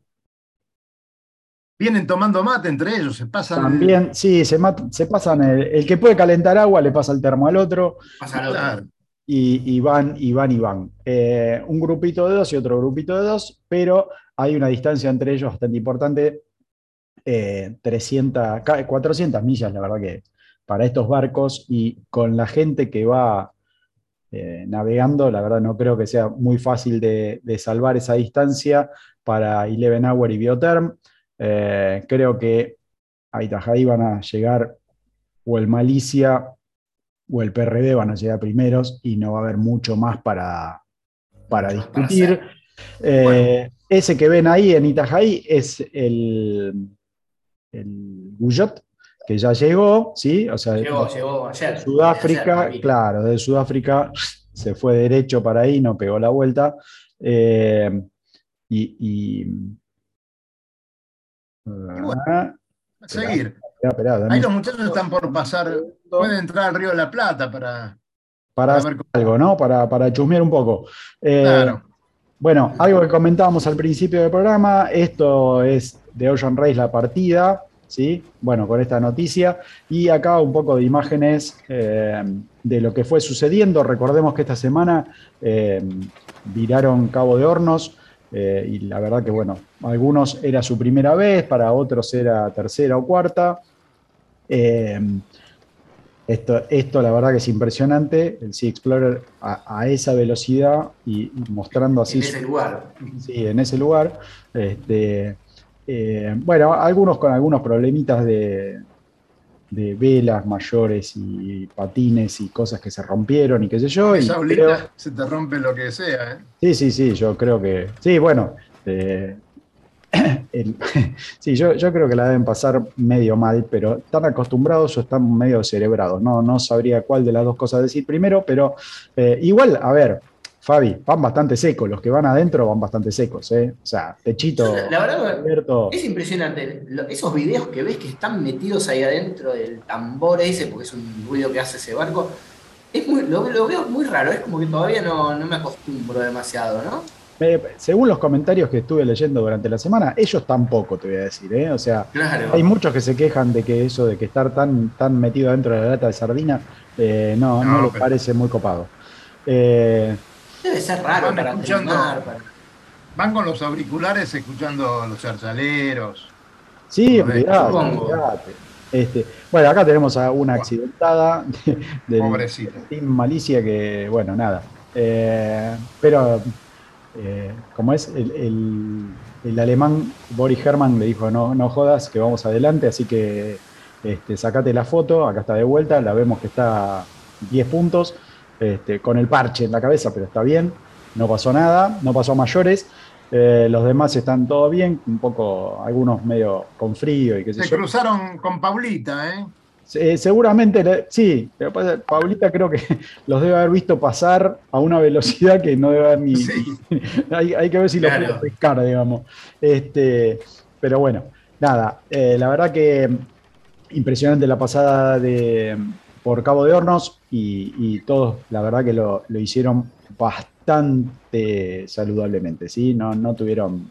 Vienen tomando mate entre ellos, se pasan. También, el... sí, se, se pasan. El, el, que puede calentar agua le pasa el termo al otro. Pasa al otro. Y, y, van, y van, y van. Eh, un grupito de dos y otro grupito de dos, pero hay una distancia entre ellos bastante importante. Eh, 300, 400 millas, la verdad que para estos barcos y con la gente que va eh, navegando, la verdad no creo que sea muy fácil de, de salvar esa distancia para Eleven Hour y Biotherm. Eh, creo que a Itajaí van a llegar o el Malicia o el PRD van a llegar primeros y no va a haber mucho más para, para discutir. Eh, bueno. Ese que ven ahí en Itajaí es el, el Guyot, que ya llegó, ¿sí? O sea, llegó, llegó ayer. Sudáfrica, ayer, claro, de Sudáfrica se fue derecho para ahí, no pegó la vuelta. Eh, y, y, bueno, a seguir. Esperá, esperá, Ahí los muchachos están por pasar, pueden entrar al Río de la Plata para, para, Para hacer ver cómo- algo, ¿no? Para, para chusmear un poco. Eh, Claro. Bueno, algo que comentábamos al principio del programa, esto es de Ocean Race la partida, ¿sí? Bueno, con esta noticia. Y acá un poco de imágenes eh, de lo que fue sucediendo. Recordemos que esta semana eh, viraron Cabo de Hornos. Eh, y la verdad que, bueno, algunos era su primera vez, para otros era tercera o cuarta. Eh, esto, esto la verdad que es impresionante, el Sea Explorer a, a esa velocidad y, y mostrando así en ese lugar. Sí, en ese lugar. Este, eh, bueno, algunos con algunos problemitas de, de velas mayores y patines y cosas que se rompieron y qué sé yo. y Esa creo- se te rompe lo que sea, ¿eh? sí, sí, sí, yo creo que. Sí, bueno. eh, (coughs) el- (laughs) sí, yo, yo creo que la deben pasar medio mal, pero están acostumbrados o están medio cerebrados. No, no sabría cuál de las dos cosas decir primero, pero eh, igual, a ver, Fabi, van bastante secos. Los que van adentro van bastante secos, ¿eh? O sea, techito, La, la verdad, abierto. es impresionante. Lo- Esos videos que ves que están metidos ahí adentro del tambor ese, porque es un ruido que hace ese barco, es muy, lo, lo veo muy raro. Es como que todavía no, no me acostumbro demasiado, ¿no? Eh, según los comentarios que estuve leyendo durante la semana, ellos tampoco, te voy a decir, ¿eh? O sea, Claro. hay muchos que se quejan de que eso de que estar tan, tan metido dentro de la lata de sardina eh, no, no, No, les pero- parece muy copado. Eh, Debe ser raro Van para escuchando- entrenar, para- Van con los auriculares escuchando los charchaleros. sí, olvidate. Este, bueno, acá tenemos a una accidentada de- del Pobrecito. Team Malicia que, bueno, nada. Eh, pero, eh, como es, el, el- el alemán Boris Hermann le dijo, no, no jodas, que vamos adelante, así que este, sacate la foto, acá está de vuelta, la vemos que está 10 puntos, este, con el parche en la cabeza, pero está bien, no pasó nada, no pasó a mayores. Eh, los demás están todo bien, un poco, algunos medio con frío y qué sé Se yo. cruzaron con Paulita, ¿eh? Eh, seguramente, le- sí. Pasa que Paulita creo que (laughs) los debe haber visto pasar a una velocidad que no debe haber ni. Sí. (laughs) hay, hay que ver si lo Claro. puede pescar, digamos. Este, pero bueno, nada. eh, la verdad que impresionante la pasada de, por Cabo de Hornos y, y todos, la verdad que lo, lo hicieron bastante saludablemente, ¿sí? No, no tuvieron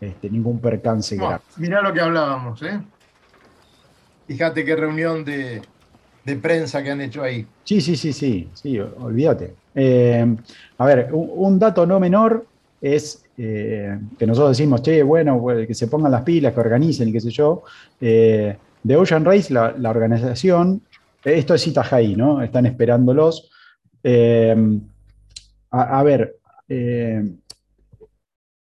este, ningún percance Bueno, grave. mirá lo que hablábamos, ¿eh? Fíjate qué reunión de, de prensa que han hecho ahí. Sí, sí, sí, sí, sí, olvídate. Eh, a ver, un, un dato no menor es eh, que nosotros decimos, che, bueno, pues, que se pongan las pilas, que organicen y qué sé yo. Eh, de Ocean Race, la, la organización, esto es Itajaí, ¿no? Están esperándolos. Eh, a, ver, eh,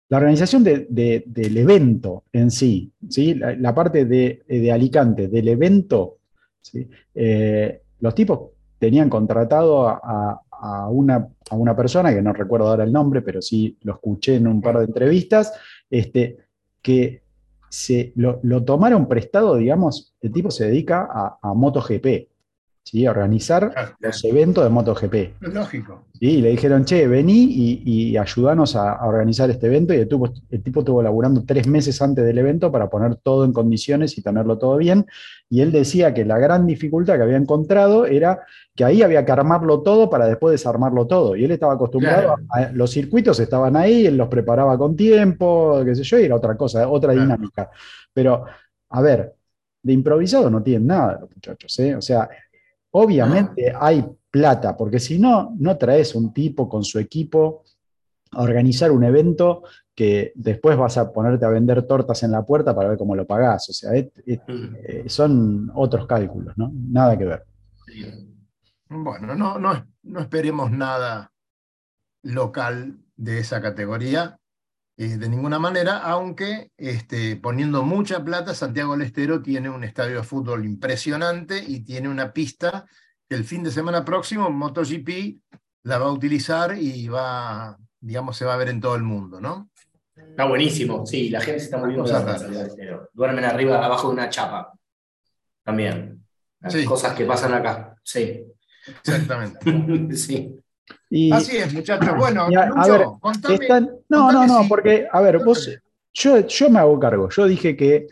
la organización de- de- del evento en sí, ¿sí? la, parte de, de Alicante, del evento, ¿sí? Eh, los tipos tenían contratado a, a- una, a una persona, que no recuerdo ahora el nombre, pero sí lo escuché en un par de entrevistas, este, que se, lo, lo tomaron prestado, digamos, el tipo se dedica a, a MotoGP, ¿sí? a organizar Claro, los eventos de MotoGP. lógico. ¿sí? Y le dijeron, che, vení y, y ayudanos a, a organizar este evento. Y el tipo, el tipo estuvo laburando tres meses antes del evento para poner todo en condiciones y tenerlo todo bien. Y él decía que la gran dificultad que había encontrado era que ahí había que armarlo todo para después desarmarlo todo. Y él estaba acostumbrado Claro. a. Los circuitos estaban ahí, él los preparaba con tiempo, qué sé yo, y era otra cosa, otra dinámica. Pero, a ver, de improvisado no tienen nada los muchachos, ¿eh? O sea, obviamente hay plata, porque si no, no traes un tipo con su equipo a organizar un evento que después vas a ponerte a vender tortas en la puerta para ver cómo lo pagás. O sea, es- es- Mm. eh, son otros cálculos, ¿no? Nada que ver. Bueno, no, no, no esperemos nada local de esa categoría eh, de ninguna manera, aunque este, poniendo mucha plata, Santiago del Estero tiene un estadio de fútbol impresionante y tiene una pista que el fin de semana próximo MotoGP la va a utilizar y va, digamos, se va a ver en todo el mundo, ¿no? Está buenísimo, sí, la gente se está moviendo de la raras. Santiago del Estero. Duermen arriba, abajo de una chapa. También. Las Sí. cosas que pasan acá. Sí. Exactamente. (laughs) sí. Y, Así es, muchachos. Bueno, y a- a Lucho, ver, contame. están- no, no, contame no, si- porque, a ver, vos, yo, yo me hago cargo. Yo dije que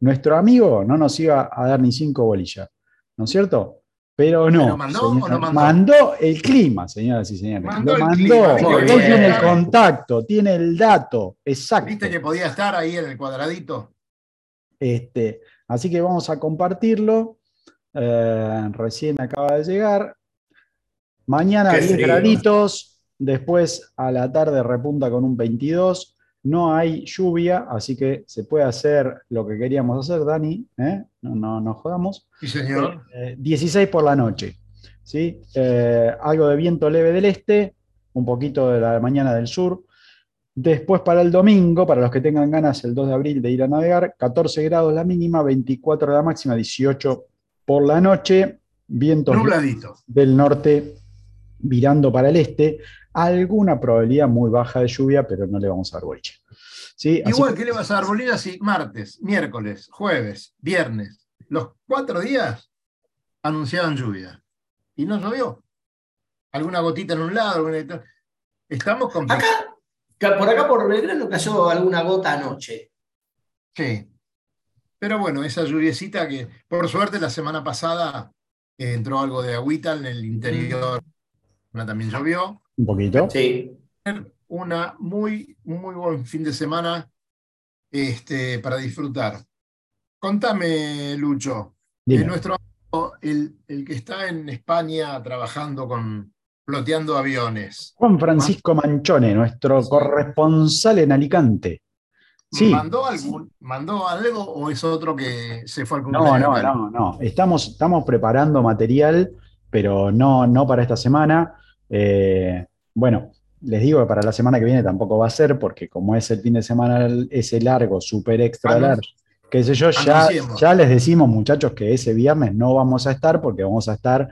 nuestro amigo no nos iba a dar ni cinco bolillas, ¿no es cierto? Pero no. ¿Pero mandó o no mandó? Mandó el clima, señoras y señores. Mandó Lo el mandó. clima. Muy Usted bien. tiene el contacto, tiene el dato. Exacto. ¿Viste que podía estar ahí en el cuadradito? Este, así que vamos a compartirlo. Eh, recién acaba de llegar. Mañana Qué 10 frío. graditos, después a la tarde repunta con un 22. No hay lluvia, así que se puede hacer lo que queríamos hacer, Dani. ¿eh? No, no nos jodamos. Sí, señor. Eh, 16 por la noche. ¿sí? Eh, algo de viento leve del este, un poquito de la mañana del sur. Después para el domingo, para los que tengan ganas, el 2 de abril de ir a navegar, 14 grados la mínima, 24 la máxima, 18 por la noche, vientos Nubladito. del norte virando para el este, alguna probabilidad muy baja de lluvia, pero no le vamos a dar boliche. ¿Sí? Igual que- que le vas a dar bolilla si martes, miércoles, jueves, viernes, los cuatro días anunciaban lluvia. Y no llovió. Alguna gotita en un lado. alguna- Estamos con. Acá, por acá por Belgrano cayó alguna gota anoche. Sí. Pero bueno, esa lluviecita que, por suerte, la semana pasada eh, entró algo de agüita en el interior. También llovió. un poquito. Sí. Una muy, muy buen fin de semana este, para disfrutar. Contame, Lucho. Eh, nuestro amigo, el, el que está en España trabajando con ploteando aviones. Juan Francisco Manchone, nuestro corresponsal en Alicante. Sí. ¿Mandó, algún, ¿Mandó algo o es otro que se fue al No, cumpleaños no, acá? no, no. Estamos, estamos preparando material, pero no, no para esta semana. Eh, bueno, les digo que para la semana que viene tampoco va a ser, porque como es el fin de semana ese largo, súper extra largo, qué sé yo, ya, ya les decimos, muchachos, que ese viernes no vamos a estar porque vamos a estar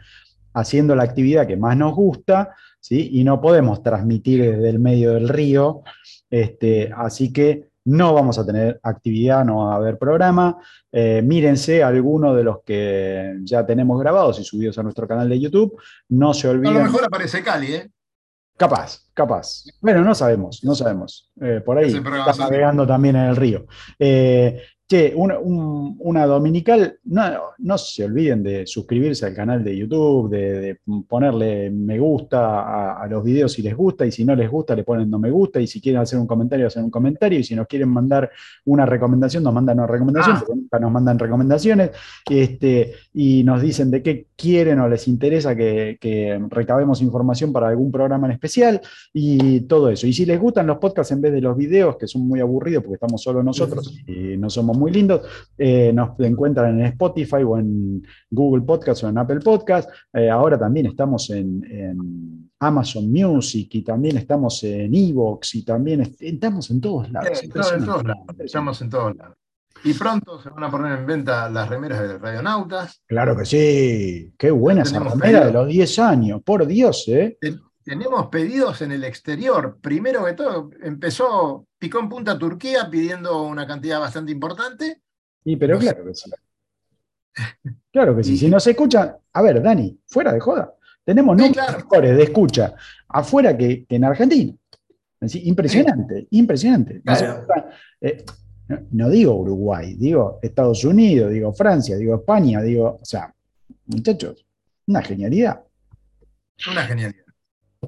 haciendo la actividad que más nos gusta, ¿sí? Y no podemos transmitir desde el medio del río, este, así que no vamos a tener actividad, no va a haber programa. Eh, mírense algunos de los que ya tenemos grabados y subidos a nuestro canal de YouTube. No se A olviden. lo mejor aparece Cali, ¿eh? Capaz, capaz. Bueno, no sabemos, no sabemos. Eh, por ahí está navegando también en el río. Eh, che, una, un- una dominical, no, no se olviden de suscribirse al canal de YouTube, de, de ponerle me gusta a, a los videos si les gusta, y si no les gusta le ponen no me gusta, y si quieren hacer un comentario, hacen un comentario, y si nos quieren mandar una recomendación, nos mandan una recomendación, Ah. porque nunca nos mandan recomendaciones, este, y nos dicen de qué quieren o les interesa que, que recabemos información para algún programa en especial y todo eso. Y si les gustan los podcasts en vez de los videos, que son muy aburridos porque estamos solo nosotros y no somos muy lindos, eh, nos encuentran en Spotify o en Google Podcast o en Apple Podcast. Eh, ahora también estamos en, en Amazon Music y también estamos en Evox y también est- estamos en todos lados. Sí, en todos- en todos lados. Estamos en todos lados. Y pronto se van a poner en venta las remeras de Radionautas. Claro que sí. Qué buena esa remera de los 10 años. Por Dios, ¿eh? Ten- Tenemos pedidos en el exterior. Primero que todo, empezó, picó en punta Turquía pidiendo una cantidad bastante importante. Y pero No sé. claro que sí. (laughs) Claro que sí. Si nos escuchan, a ver, Dani, fuera de joda. Tenemos Sí, números claro. mejores de escucha afuera que, que en Argentina. Decir, impresionante, impresionante. Claro. eh, no, no digo Uruguay, digo Estados Unidos, digo Francia, digo España, digo, o sea, muchachos, una genialidad. Una genialidad.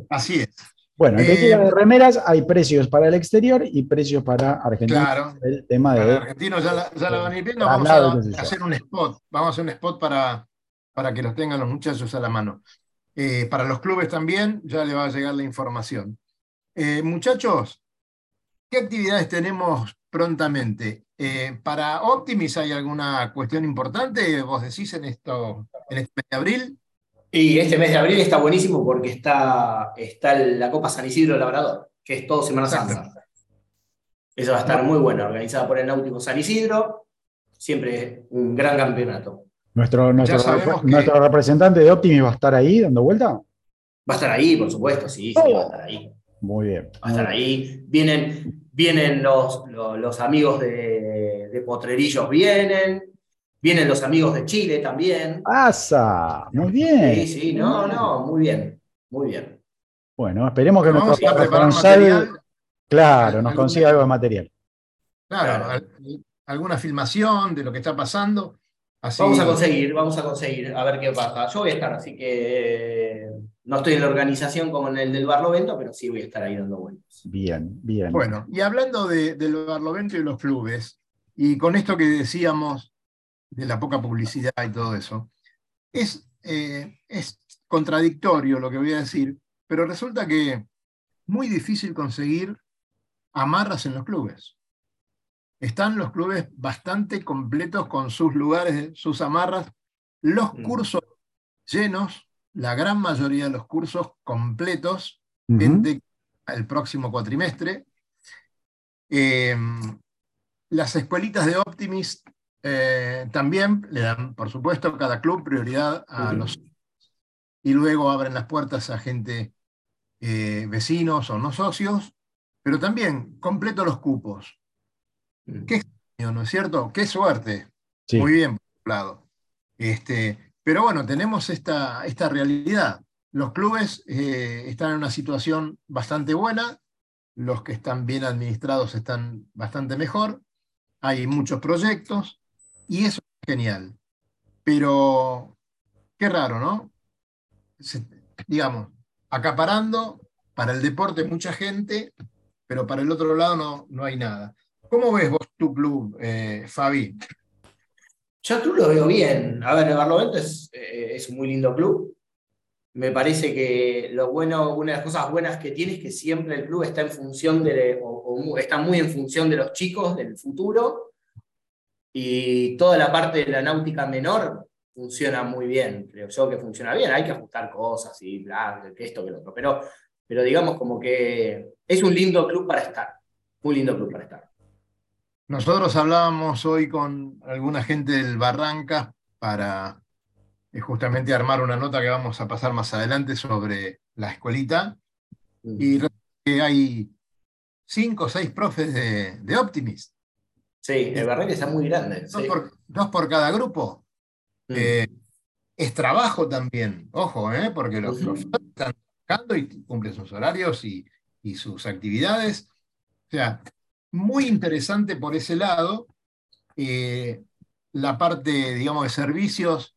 Así es. Bueno, el que Eh, de remeras, hay precios para el exterior y precios para Argentina. Claro. El tema de. argentinos ya la, ya la van a ir viendo. Vamos a, hacer un spot. Vamos a hacer un spot para, para que los tengan los muchachos a la mano. Eh, para los clubes también, ya le va a llegar la información. Eh, muchachos, ¿qué actividades tenemos prontamente? Eh, para Optimis hay alguna cuestión importante, vos decís en esto, en este mes de abril. Y este mes de abril está buenísimo porque está, está la Copa San Isidro Labrador, que es todo Semana. Santa. Eso va a estar muy bueno, organizada por el Náutico San Isidro, siempre un gran campeonato. Nuestro, nuestro, que- nuestro representante de Optimis va a estar ahí dando vuelta. Va a estar ahí, por supuesto, sí, sí, va a estar ahí. Muy bien. Va a estar ahí. Vienen, vienen los, los, los amigos de, de Potrerillos, vienen. Vienen los amigos de Chile también. ¡Pasa! Muy bien. Sí, sí, no, no, muy bien, muy bien. Bueno, esperemos que nuestro corresponsal, material. claro, nos consiga algo de material. Claro, Claro. al- alguna filmación de lo que está pasando. Así, Vamos a conseguir, vamos a conseguir, a ver qué pasa. Yo voy a estar, así que eh, no estoy en la organización como en el del Barlovento, pero sí voy a estar ahí dando vueltas. Bien, bien. Bueno, y hablando de, del Barlovento y los clubes, y con esto que decíamos de la poca publicidad y todo eso, es, eh, es contradictorio lo que voy a decir, pero resulta que muy difícil conseguir amarras en los clubes. Están los clubes bastante completos con sus lugares, sus amarras, los Mm. cursos llenos, la gran mayoría de los cursos completos, gente el próximo cuatrimestre. Eh, las escuelitas de Optimist eh, también le dan, por supuesto, a cada club prioridad a los y luego abren las puertas a gente, eh, vecinos o no socios, pero también completo los cupos. ¿Qué ¿No es cierto? Qué suerte. Sí. Muy bien, por un lado. Este, pero bueno, tenemos esta, esta realidad. Los clubes eh, están en una situación bastante buena, los que están bien administrados están bastante mejor, hay muchos proyectos y eso es genial. Pero qué raro, ¿no? Digamos, acaparando para el deporte mucha gente, pero para el otro lado no, no hay nada. ¿Cómo ves vos tu club, eh, Fabi? Yo al club lo veo bien. A ver, el Barlovento es, eh, es un muy lindo club. Me parece que lo bueno, una de las cosas buenas que tiene es que siempre el club está en función de, está muy en función de los chicos, del futuro. Y toda la parte de la náutica menor funciona muy bien. Creo yo que funciona bien. Hay que ajustar cosas y bla, que esto, que lo otro. Pero, pero digamos como que es un lindo club para estar. Muy lindo club para estar. Nosotros hablábamos hoy con alguna gente del Barranca para eh, justamente armar una nota que vamos a pasar más adelante sobre la escuelita. Y resulta que hay cinco o seis profes de, de Optimist, Sí, el Barranca está muy grande. dos, sí. por, dos por cada grupo. Mm. Eh, es trabajo también, ojo, ¿eh? porque los están trabajando y cumplen sus horarios y, y sus actividades. O sea, muy interesante por ese lado. Eh, la parte, digamos, de servicios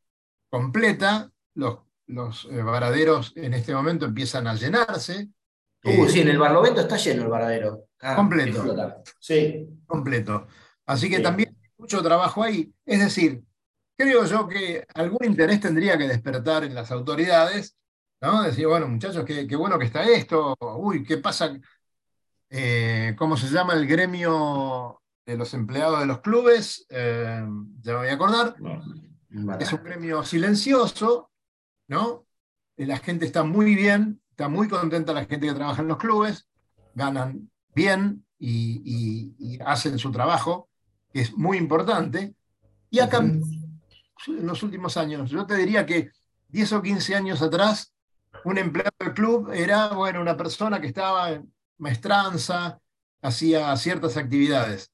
completa. Los, los eh, varaderos en este momento empiezan a llenarse. Uh, eh, sí, en el Barlovento está lleno el varadero. Ah, Completo. Sí. completo. Así que Sí. también hay mucho trabajo ahí. Es decir, creo yo que algún interés tendría que despertar en las autoridades, ¿no? Decir, bueno, muchachos, qué, qué bueno que está esto. Uy, ¿qué pasa? Eh, ¿cómo se llama el gremio de los empleados de los clubes? Eh, ya me voy a acordar. Es un gremio silencioso, ¿no? Eh, La gente está muy bien, está muy contenta la gente que trabaja en los clubes, ganan bien y, y- y hacen su trabajo, que es muy importante. Y acá, en los últimos años, yo te diría que 10 o 15 años atrás, un empleado del club era, bueno, una persona que estaba en maestranza, hacía ciertas actividades.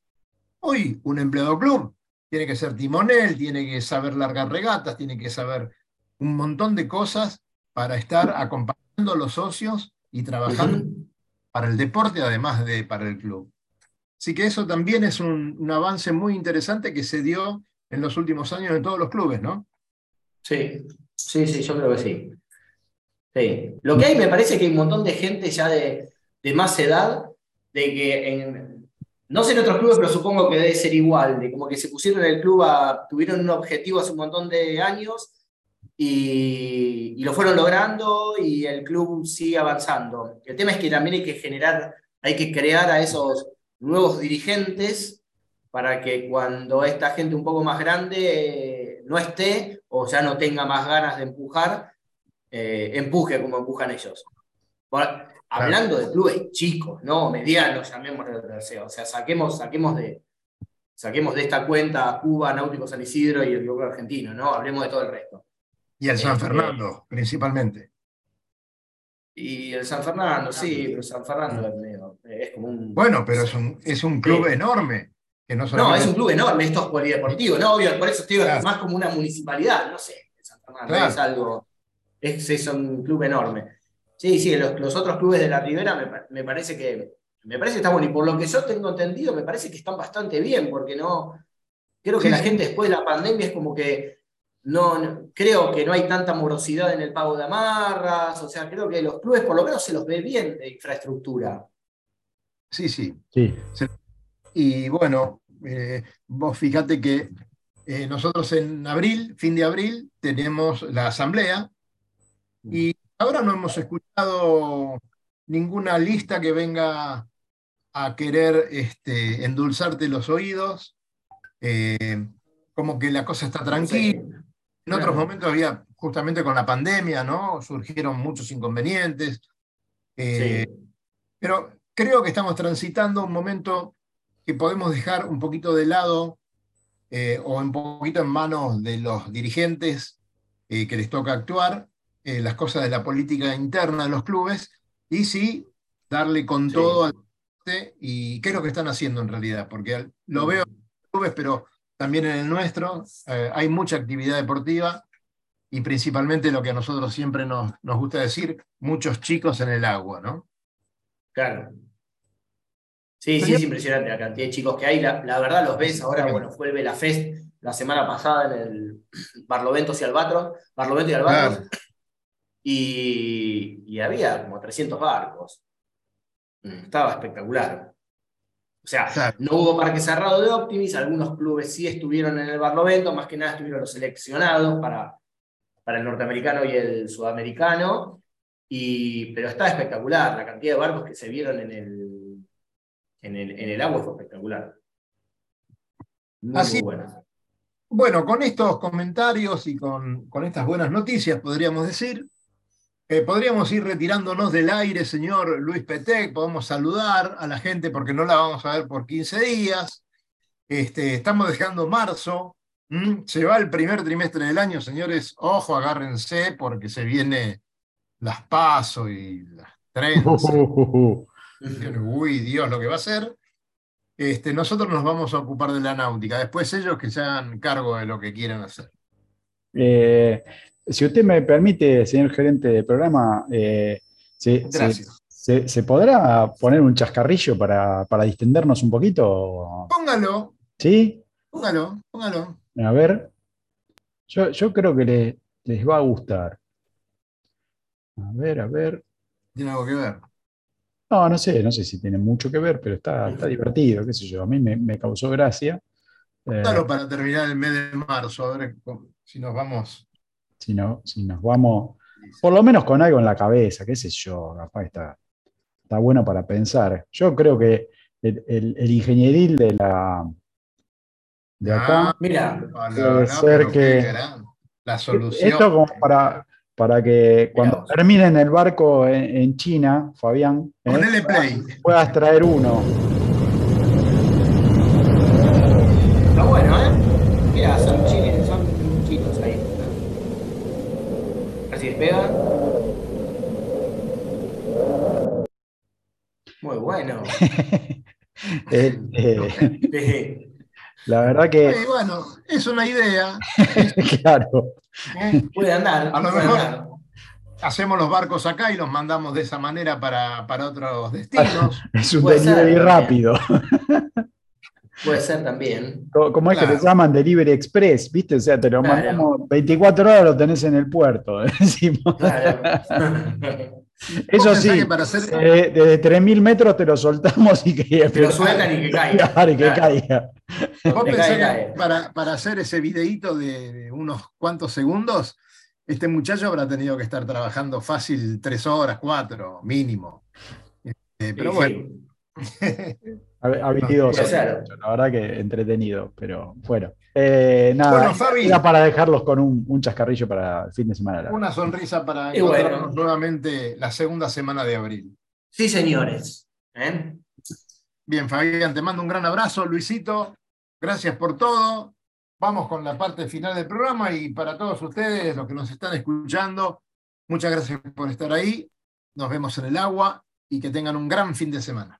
Hoy, un empleado del club tiene que ser timonel, tiene que saber largar regatas, tiene que saber un montón de cosas para estar acompañando a los socios y trabajando para el deporte, además de para el club. Así que eso también es un, avance muy interesante que se dio en los últimos años en todos los clubes, ¿no? Sí, sí, sí, yo creo que sí. Sí. Lo que hay me parece que hay un montón de gente ya de, más edad, de que no sé en otros clubes, pero supongo que debe ser igual, de como que se pusieron en el club, a, tuvieron un objetivo hace un montón de años y lo fueron logrando y el club sigue avanzando. El tema es que también hay que generar, hay que crear a esos nuevos dirigentes para que cuando esta gente un poco más grande eh, no esté o ya no tenga más ganas de empujar, eh, empuje como empujan ellos. Hablando de clubes chicos, no medianos, llamémoslo, o sea, saquemos, saquemos de, saquemos de esta cuenta a Cuba, Náutico San Isidro y el club argentino, ¿no? Hablemos de todo el resto. Y el San Este- Fernando, principalmente. Y el San Fernando, sí, pero San Fernando es, como. Bueno, pero es un, es un club Sí. enorme. Que no, es un club enorme, esto es polideportivo, ¿no? Obvio, por eso estoy Claro. más como una municipalidad, no sé, San Fernando Claro. es algo, es, es un club enorme. Sí, sí, los, los otros clubes de la Ribera me, me parece que me parece que está bueno, y por lo que yo tengo entendido, me parece que están bastante bien, porque no, Creo que Sí, la gente después de la pandemia es como que no, no- creo que no hay tanta morosidad en el pago de amarras, o sea, creo que los clubes por lo menos se los ve bien de infraestructura. Sí, sí. Sí, Y bueno, eh, vos fíjate que eh, nosotros en abril, fin de abril, tenemos la asamblea y ahora no hemos escuchado ninguna lista que venga a querer este, endulzarte los oídos, eh, como que la cosa está tranquila. En otros momentos había, justamente con la pandemia, ¿no? Surgieron muchos inconvenientes. Sí. pero creo que estamos transitando un momento que podemos dejar un poquito de lado eh, o un poquito en manos de los dirigentes eh, que les toca actuar, eh, las cosas de la política interna de los clubes, y sí darle con Sí. todo al y qué es lo que están haciendo en realidad, porque lo veo en los clubes, pero también en el nuestro hay mucha actividad deportiva y principalmente lo que a nosotros siempre nos, nos gusta decir, muchos chicos en el agua, ¿no? Claro. Sí, sí, es impresionante la cantidad de chicos que hay. La, la verdad los ves ahora bueno, fue el Vela Fest la semana pasada en el Barloventos y Albatros, Barlovento y Albatros, Claro. y, y había como 300 barcos. Mm, Estaba espectacular. O sea, Claro. no hubo parque cerrado de Optimis, algunos clubes sí estuvieron en el Barlovento, más que nada estuvieron los seleccionados para, para el norteamericano y el sudamericano, y, pero está espectacular, la cantidad de barcos que se vieron en el, en el, en el agua fue espectacular. Muy, Así- muy bueno. Bueno, con estos comentarios y con, con estas buenas noticias, podríamos decir, eh, podríamos ir retirándonos del aire, señor Luis Petec, podemos saludar a la gente porque no la vamos a ver por 15 días. Este, estamos dejando marzo, se va el primer trimestre del año, señores, ojo, agárrense porque se viene las paso y las trenzas. (laughs) Uy, Dios, lo que va a ser. Este, nosotros nos vamos a ocupar de la náutica, después ellos que se hagan cargo de lo que quieran hacer. Eh, si usted me permite, señor gerente de programa, eh, se, se- Gracias. se- se podrá poner un chascarrillo para, para distendernos un poquito? Póngalo, ¿Sí? póngalo, póngalo. A ver. Yo, yo creo que le- les va a gustar. A ver, a ver. Tiene algo que ver. No, no sé, no sé si tiene mucho que ver, pero está, está divertido, qué sé yo. A mí me, me causó gracia. Eh, Póngalo para terminar el mes de marzo, a ver si nos vamos. si, no, si nos vamos, por lo menos con algo en la cabeza, qué sé yo, capaz está, está bueno para pensar. Yo creo que el, el- el ingenieril de la de acá, Ah, Mira, no, Puede no, ser pero qué que- gran- La solución. esto como para, para que cuando terminen el barco en, en China, Fabián, ¿eh? Ponele play. puedas traer uno. está bueno, ¿eh? Mira, son chinos, son chinos ahí. A ver si despega. Muy bueno. (laughs) Eh, la verdad que, Eh, bueno, es una idea. (laughs) claro, ¿eh? Puede andar. A lo mejor- andar. Hacemos los barcos acá y los mandamos de esa manera para, para otros destinos. (laughs) es un Puede ser, delivery rápido. (laughs) Puede ser también. Como es que le llaman Delivery Express, ¿viste? O sea, te lo Claro. mandamos 24 horas, lo tenés en el puerto. decimos. Claro. Eso sí, que para hacer, eh, desde 3.000 metros te lo soltamos y que, Te lo sueltan y que caiga. (laughs) Claro, y que Claro. caiga. vos pensás que para, para hacer ese videíto de, de unos cuantos segundos, este muchacho habrá tenido que estar trabajando fácil tres horas, cuatro, mínimo. Eh, pero Sí, bueno, sí. Ha- ser. (laughs) La verdad que entretenido, pero bueno. Eh, nada, Bueno, Fabi. era para dejarlos con un, un chascarrillo para el fin de semana. largo. una sonrisa para Y bueno. encontrarnos nuevamente la segunda semana de abril. Sí, señores. ¿Eh? Bien, Fabián, te mando un gran abrazo. Luisito, gracias por todo. Vamos con la parte final del programa y para todos ustedes, los que nos están escuchando, muchas gracias por estar ahí. Nos vemos en el agua y que tengan un gran fin de semana.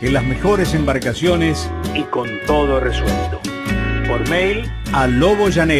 en las mejores embarcaciones y con todo resuelto. Por mail a loboyanel